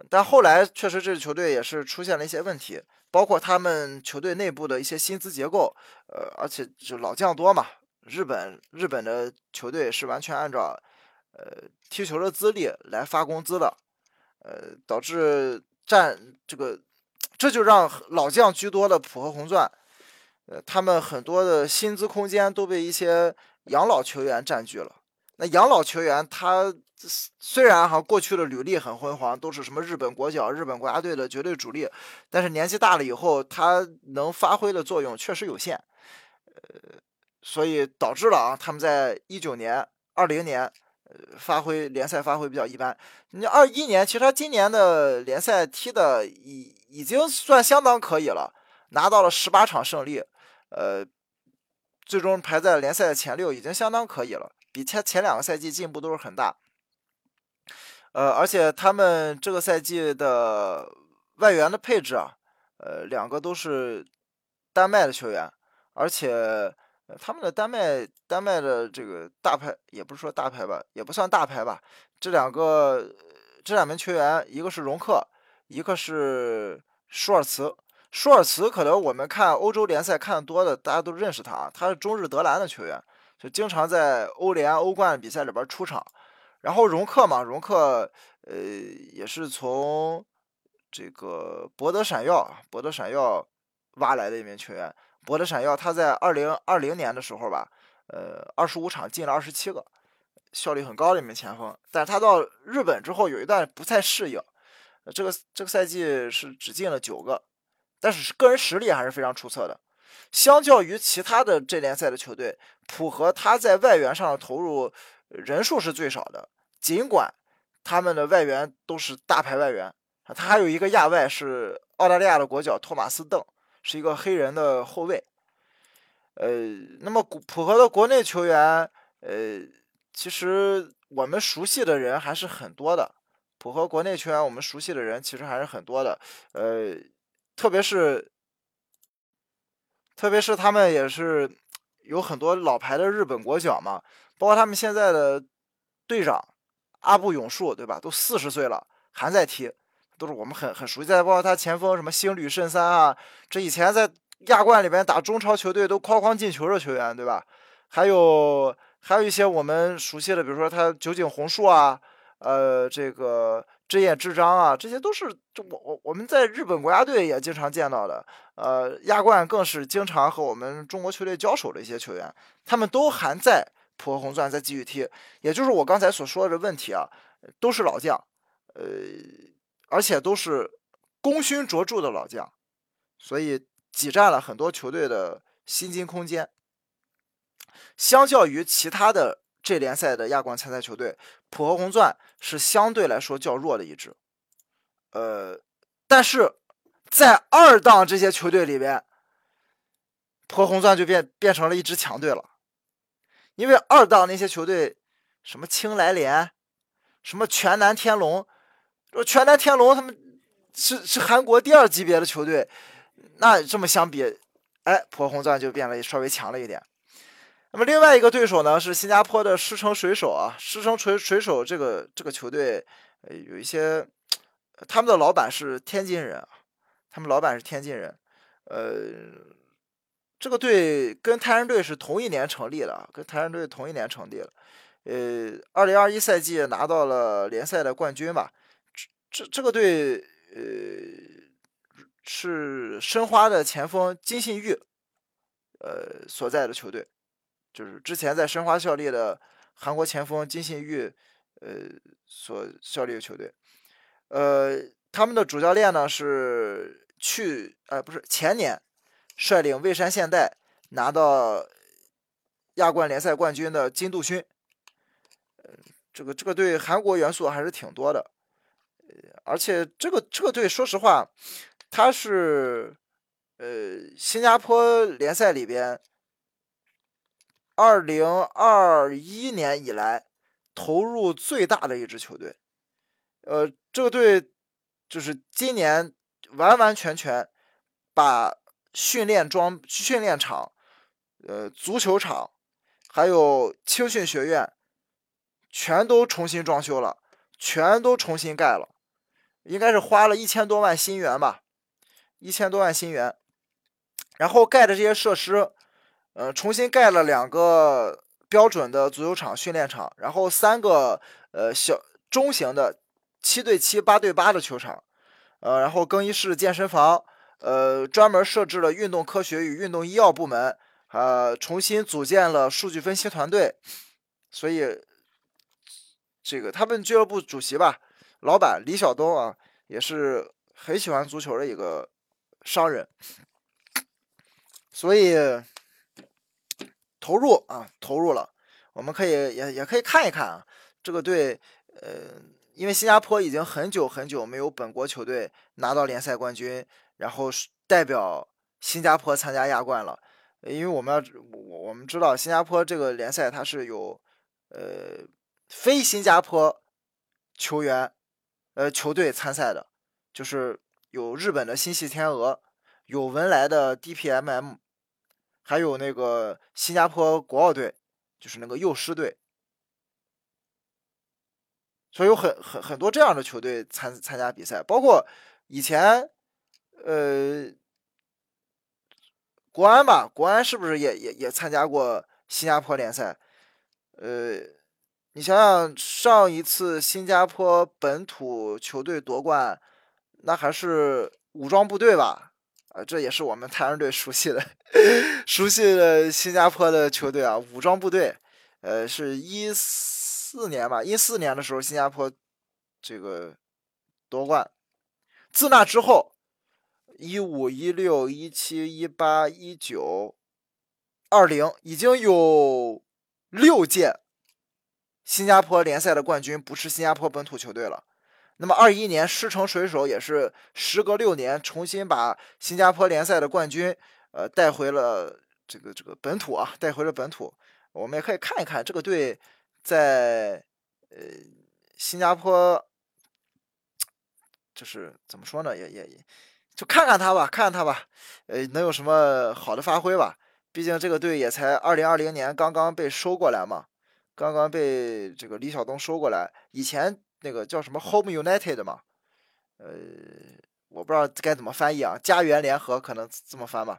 但后来确实这支球队也是出现了一些问题，包括他们球队内部的一些薪资结构，呃，而且就老将多嘛，日本日本的球队是完全按照呃踢球的资历来发工资的，呃，导致占这个，这就让老将居多的浦和红钻，呃，他们很多的薪资空间都被一些养老球员占据了。那养老球员他。虽然哈过去的履历很辉煌，都是什么日本国脚、日本国家队的绝对主力，但是年纪大了以后，他能发挥的作用确实有限，呃，所以导致了啊，他们在一九年、二零年，呃，发挥联赛发挥比较一般。你二一年，其实他今年的联赛踢的已已经算相当可以了，拿到了十八场胜利，呃，最终排在联赛的前六，已经相当可以了，比前前两个赛季进步都是很大。呃，而且他们这个赛季的外援的配置啊，呃，两个都是丹麦的球员，而且他们的丹麦丹麦的这个大牌也不是说大牌吧，也不算大牌吧。这两个这两名球员，一个是容克，一个是舒尔茨。舒尔茨可能我们看欧洲联赛看的多的，大家都认识他啊，他是中日德兰的球员，就经常在欧联、欧冠比赛里边出场。然后容克嘛，容克，呃，也是从这个博德闪耀，博德闪耀挖来的一名球员。博德闪耀他在二零二零年的时候吧，呃，二十五场进了二十七个，效率很高的一名前锋。但是他到日本之后有一段不太适应，这个这个赛季是只进了九个，但是个人实力还是非常出色的。相较于其他的这联赛的球队，浦和他在外援上的投入。人数是最少的，尽管他们的外援都是大牌外援，他还有一个亚外是澳大利亚的国脚托马斯邓，是一个黑人的后卫。呃，那么浦和的国内球员，呃，其实我们熟悉的人还是很多的。浦和国内球员我们熟悉的人其实还是很多的，呃，特别是特别是他们也是有很多老牌的日本国脚嘛。包括他们现在的队长阿部永树，对吧？都四十岁了，还在踢。都是我们很很熟悉，再包括他前锋什么星吕慎三啊，这以前在亚冠里边打中超球队都哐哐进球的球员，对吧？还有还有一些我们熟悉的，比如说他酒井宏树啊，呃，这个真野智章啊，这些都是就我我我们在日本国家队也经常见到的，呃，亚冠更是经常和我们中国球队交手的一些球员，他们都还在浦和红钻在继续踢，也就是我刚才所说的问题啊，都是老将，呃，而且都是功勋卓著的老将，所以挤占了很多球队的薪金空间。相较于其他的这联赛的亚冠参赛球队，浦和红钻是相对来说较弱的一支。呃，但是在二档这些球队里边，浦和红钻就变变成了一支强队了。因为二档那些球队，什么青来连，什么全南天龙，就全南天龙他们是是韩国第二级别的球队，那这么相比，哎，浦和红钻就变得稍微强了一点。那么另外一个对手呢是新加坡的狮城水手啊，狮城水水手这个这个球队，呃，有一些，他们的老板是天津人，他们老板是天津人，呃，这个队跟泰山队是同一年成立的，跟泰山队同一年成立了，呃，二零二一赛季拿到了联赛的冠军吧，这这个队，呃，是申花的前锋金信玉，呃所在的球队。就是之前在申花效力的韩国前锋金信玉，呃，所效力的球队，呃，他们的主教练呢是去，呃，不是前年率领蔚山现代拿到亚冠联赛冠军的金杜勋，呃，这个这个队韩国元素还是挺多的，而且这个这个队说实话，他是呃新加坡联赛里边。二零二一年以来投入最大的一支球队，呃，这个队就是今年完完全全把训练装训练场、呃足球场还有青训学院全都重新装修了，全都重新盖了，应该是花了一千多万新元吧，一千多万新元，然后盖的这些设施。呃，重新盖了两个标准的足球场、训练场，然后三个呃小中型的七对七、八对八的球场，呃，然后更衣室、健身房，呃，专门设置了运动科学与运动医药部门，呃，重新组建了数据分析团队，所以这个他们俱乐部主席吧，老板李晓东啊，也是很喜欢足球的一个商人，所以。投入啊，投入了，我们可以也也可以看一看啊，这个队，呃，因为新加坡已经很久很久没有本国球队拿到联赛冠军，然后代表新加坡参加亚冠了，因为我们要我我们知道新加坡这个联赛它是有呃非新加坡球员呃球队参赛的，就是有日本的新系天鹅，有文莱的 DPMM。还有那个新加坡国奥队，就是那个幼师队，所以有很很很多这样的球队参参加比赛，包括以前，呃，国安吧，国安是不是也也也参加过新加坡联赛？呃，你想想上一次新加坡本土球队夺冠，那还是武装部队吧？啊，这也是我们台湾队熟悉的、熟悉的新加坡的球队啊，武装部队。呃，是一四年吧，一四年的时候新加坡这个夺冠。自那之后，一五、一六、一七、一八、一九、二零，已经有六届新加坡联赛的冠军不是新加坡本土球队了。那么，二一年狮城水手也是时隔六年重新把新加坡联赛的冠军，呃，带回了这个这个本土啊，带回了本土。我们也可以看一看这个队在呃新加坡，就是怎么说呢？也也也，就看看他吧，看看他吧，呃，能有什么好的发挥吧？毕竟这个队也才二零二零年刚刚被收过来嘛，刚刚被这个李晓东收过来，以前。那个叫什么 Home United 嘛，呃，我不知道该怎么翻译啊，家园联合可能这么翻吧。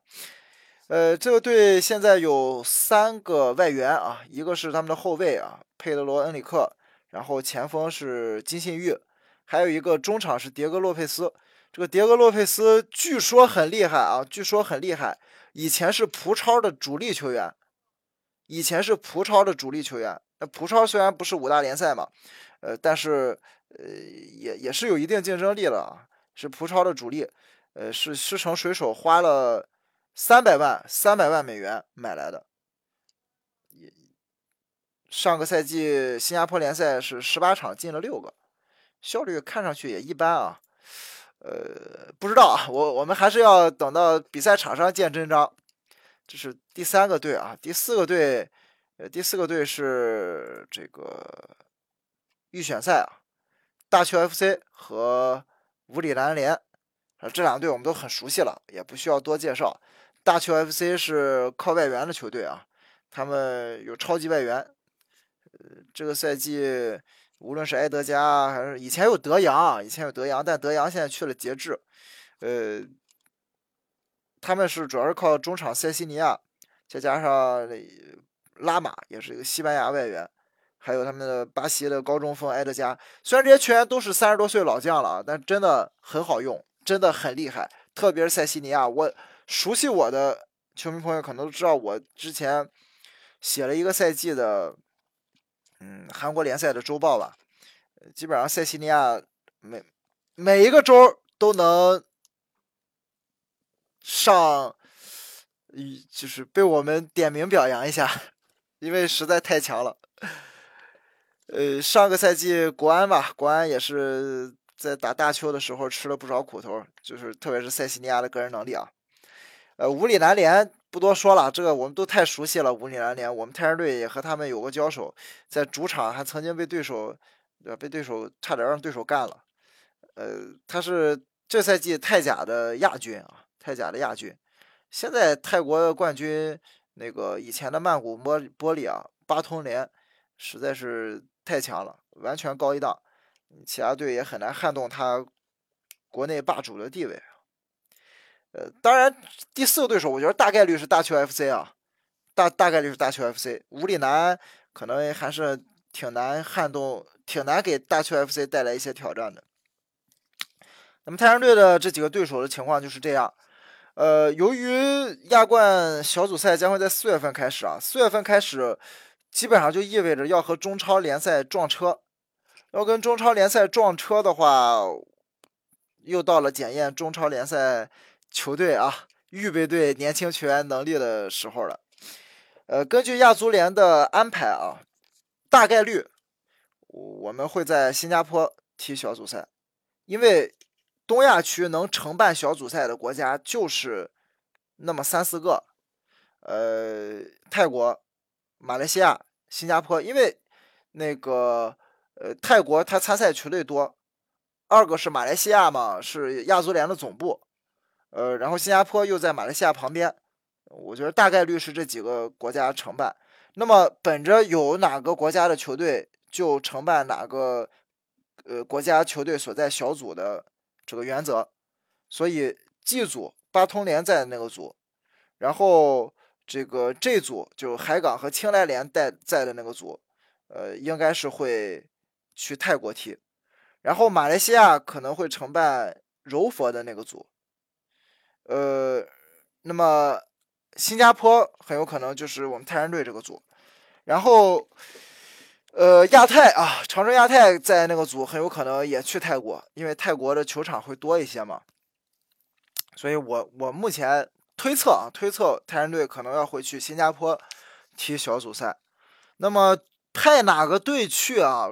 呃，这个队现在有三个外援啊，一个是他们的后卫啊，佩德罗·恩里克，然后前锋是金信玉，还有一个中场是迭戈·洛佩斯。这个迭戈·洛佩斯据说很厉害啊，据说很厉害，以前是葡超的主力球员，以前是葡超的主力球员。那葡超虽然不是五大联赛嘛，呃，但是呃也也是有一定竞争力了啊，是葡超的主力，呃，是狮城水手花了。三百万，三百万美元买来的。上个赛季新加坡联赛是十八场进了六个，效率看上去也一般啊。呃，不知道啊，我我们还是要等到比赛场上见真章。这是第三个队啊，第四个队，呃，第四个队是这个预选赛啊，大邱 FC 和五里南联啊，这两队我们都很熟悉了，也不需要多介绍。大邱 FC 是靠外援的球队啊，他们有超级外援。呃，这个赛季无论是埃德加还是以前有德阳，以前有德阳，但德阳现在去了节制。呃，他们是主要是靠中场塞西尼亚，再加上拉马也是一个西班牙外援，还有他们的巴西的高中锋埃德加。虽然这些球员都是三十多岁老将了，但真的很好用，真的很厉害，特别是塞西尼亚，我。熟悉我的球迷朋友可能都知道，我之前写了一个赛季的，嗯，韩国联赛的周报吧。基本上塞西尼亚每每一个周都能上，就是被我们点名表扬一下，因为实在太强了。呃，上个赛季国安吧，国安也是在打大邱的时候吃了不少苦头，就是特别是塞西尼亚的个人能力啊。呃，五里南联不多说了，这个我们都太熟悉了。五里南联，我们泰山队也和他们有过交手，在主场还曾经被对手，呃，被对手差点让对手干了。呃，他是这赛季泰甲的亚军啊，泰甲的亚军。现在泰国冠军，那个以前的曼谷玻玻璃啊，巴通联实在是太强了，完全高一档，其他队也很难撼动他国内霸主的地位。呃，当然，第四个对手，我觉得大概率是大邱 FC 啊，大大概率是大邱 FC。武里南可能还是挺难撼动，挺难给大邱 FC 带来一些挑战的。那么泰山队的这几个对手的情况就是这样。呃，由于亚冠小组赛将会在四月份开始啊，四月份开始，基本上就意味着要和中超联赛撞车。要跟中超联赛撞车的话，又到了检验中超联赛。球队啊，预备队年轻球员能力的时候了。呃，根据亚足联的安排啊，大概率我们会在新加坡踢小组赛，因为东亚区能承办小组赛的国家就是那么三四个。呃，泰国、马来西亚、新加坡，因为那个呃泰国它参赛球队多，二个是马来西亚嘛，是亚足联的总部。呃，然后新加坡又在马来西亚旁边，我觉得大概率是这几个国家承办。那么，本着有哪个国家的球队就承办哪个呃国家球队所在小组的这个原则，所以 G 组巴通联在那个组，然后这个 J 组就海港和青莱联带在的那个组，呃，应该是会去泰国踢，然后马来西亚可能会承办柔佛的那个组。呃，那么新加坡很有可能就是我们泰山队这个组，然后呃亚太啊，长春亚泰在那个组很有可能也去泰国，因为泰国的球场会多一些嘛。所以我我目前推测啊，推测泰山队可能要回去新加坡踢小组赛。那么派哪个队去啊？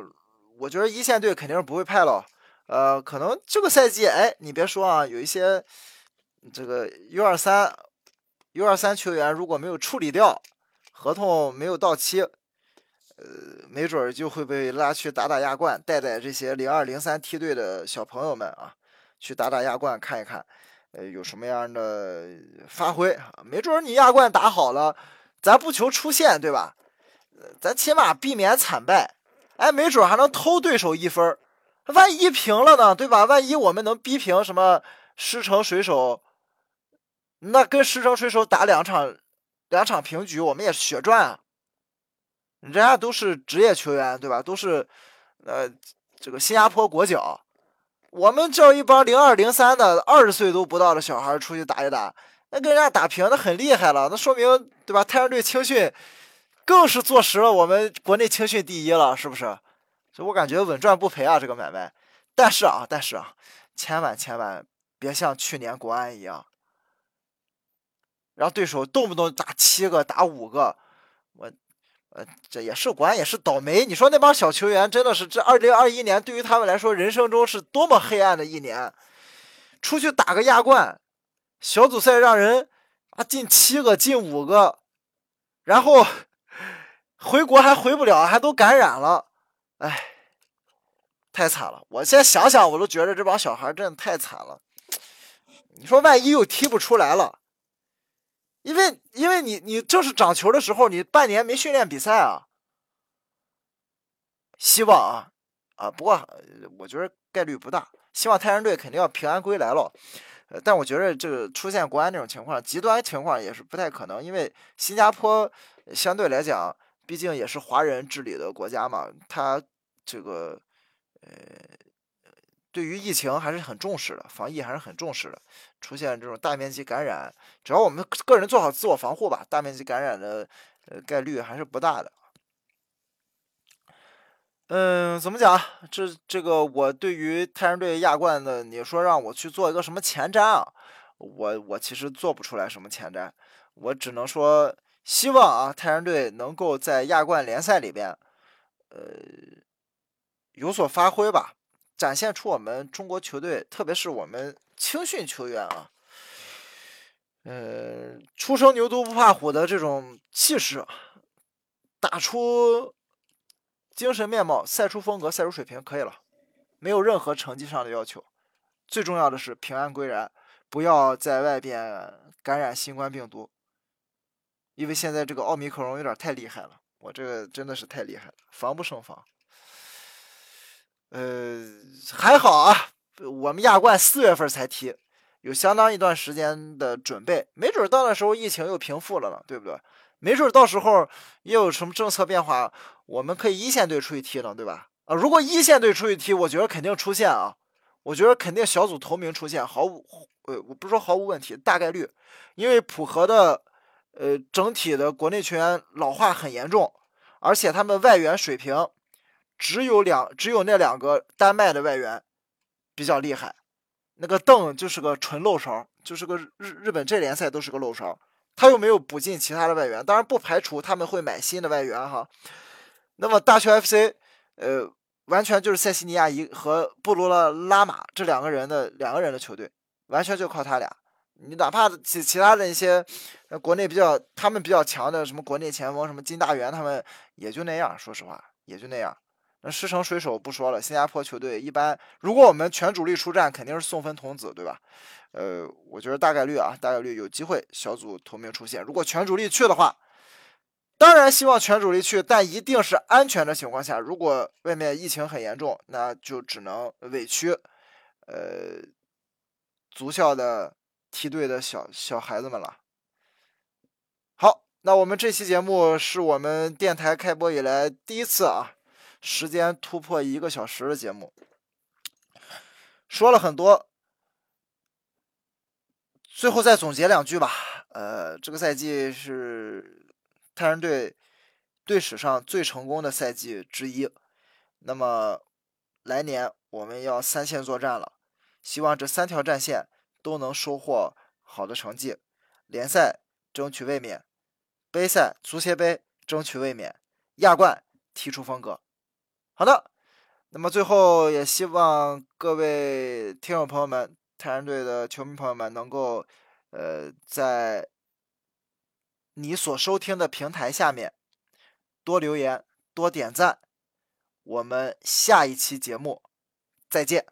我觉得一线队肯定是不会派了。呃，可能这个赛季，哎，你别说啊，有一些。这个 U 二三 U 二三球员如果没有处理掉，合同没有到期，呃，没准儿就会被拉去打打亚冠，带带这些零二零三梯队的小朋友们啊，去打打亚冠看一看，呃，有什么样的发挥没准儿你亚冠打好了，咱不求出线，对吧？咱起码避免惨败，哎，没准儿还能偷对手一分儿，万一平了呢，对吧？万一我们能逼平什么狮城水手，那跟狮城水手打两场，两场平局，我们也血赚啊。人家都是职业球员，对吧？都是呃这个新加坡国脚，我们叫一帮零二零三的二十岁都不到的小孩出去打一打，那跟人家打平，那很厉害了。那说明对吧？太阳队青训更是坐实了我们国内青训第一了，是不是？所以我感觉稳赚不赔啊，这个买卖。但是啊，但是啊，千万千万别像去年国安一样，让对手动不动打七个、打五个，我。呃，这也是管也是倒霉。你说那帮小球员真的是，这二零二一年对于他们来说，人生中是多么黑暗的一年。出去打个亚冠，小组赛让人啊进七个，进五个，然后回国还回不了，还都感染了，哎，太惨了。我现在想想，我都觉得这帮小孩真的太惨了。你说万一又踢不出来了？因为，因为你，你正是长球的时候，你半年没训练比赛啊。希望啊，啊，不过我觉得概率不大。希望太阳队肯定要平安归来了。但我觉得这个出现国安这种情况，极端情况也是不太可能。因为新加坡相对来讲，毕竟也是华人治理的国家嘛，他这个，呃。对于疫情还是很重视的，防疫还是很重视的。出现这种大面积感染，只要我们个人做好自我防护吧，大面积感染的呃概率还是不大的。嗯，怎么讲？这这个我对于太阳队亚冠的，你说让我去做一个什么前瞻啊？我我其实做不出来什么前瞻，我只能说希望啊，太阳队能够在亚冠联赛里边，呃，有所发挥吧。展现出我们中国球队，特别是我们青训球员啊，呃，初生牛犊不怕虎的这种气势，打出精神面貌、赛出风格、赛出水平，可以了，没有任何成绩上的要求。最重要的是平安归来，不要在外边感染新冠病毒，因为现在这个奥密克戎有点太厉害了，我这个真的是太厉害了，防不胜防。呃，还好啊，我们亚冠四月份才踢，有相当一段时间的准备，没准到那时候疫情又平复了呢，对不对？没准到时候又有什么政策变化，我们可以一线队出去踢呢，对吧？啊，如果一线队出去踢，我觉得肯定出现啊，我觉得肯定小组头名出现，毫无，呃，我不是说毫无问题，大概率，因为浦和的，呃，整体的国内球员老化很严重，而且他们外援水平。只有两，只有那两个丹麦的外援比较厉害，那个邓就是个纯漏勺，就是个日日本这联赛都是个漏勺，他又没有补进其他的外援，当然不排除他们会买新的外援哈。那么大邱 FC，呃，完全就是塞西尼亚一和布鲁勒拉玛这两个人的两个人的球队，完全就靠他俩。你哪怕其其他的一些国内比较他们比较强的什么国内前锋，什么金大元他们也就那样，说实话也就那样。那狮城水手不说了，新加坡球队一般，如果我们全主力出战，肯定是送分童子，对吧？呃，我觉得大概率啊，大概率有机会小组头名出现。如果全主力去的话，当然希望全主力去，但一定是安全的情况下。如果外面疫情很严重，那就只能委屈呃足校的梯队的小小孩子们了。好，那我们这期节目是我们电台开播以来第一次啊。时间突破一个小时的节目，说了很多，最后再总结两句吧。呃，这个赛季是太阳队队史上最成功的赛季之一。那么来年我们要三线作战了，希望这三条战线都能收获好的成绩。联赛争取卫冕，杯赛足协杯争取卫冕，亚冠踢出风格。好的，那么最后也希望各位听众朋友们、太阳队的球迷朋友们能够，呃，在你所收听的平台下面多留言、多点赞。我们下一期节目再见。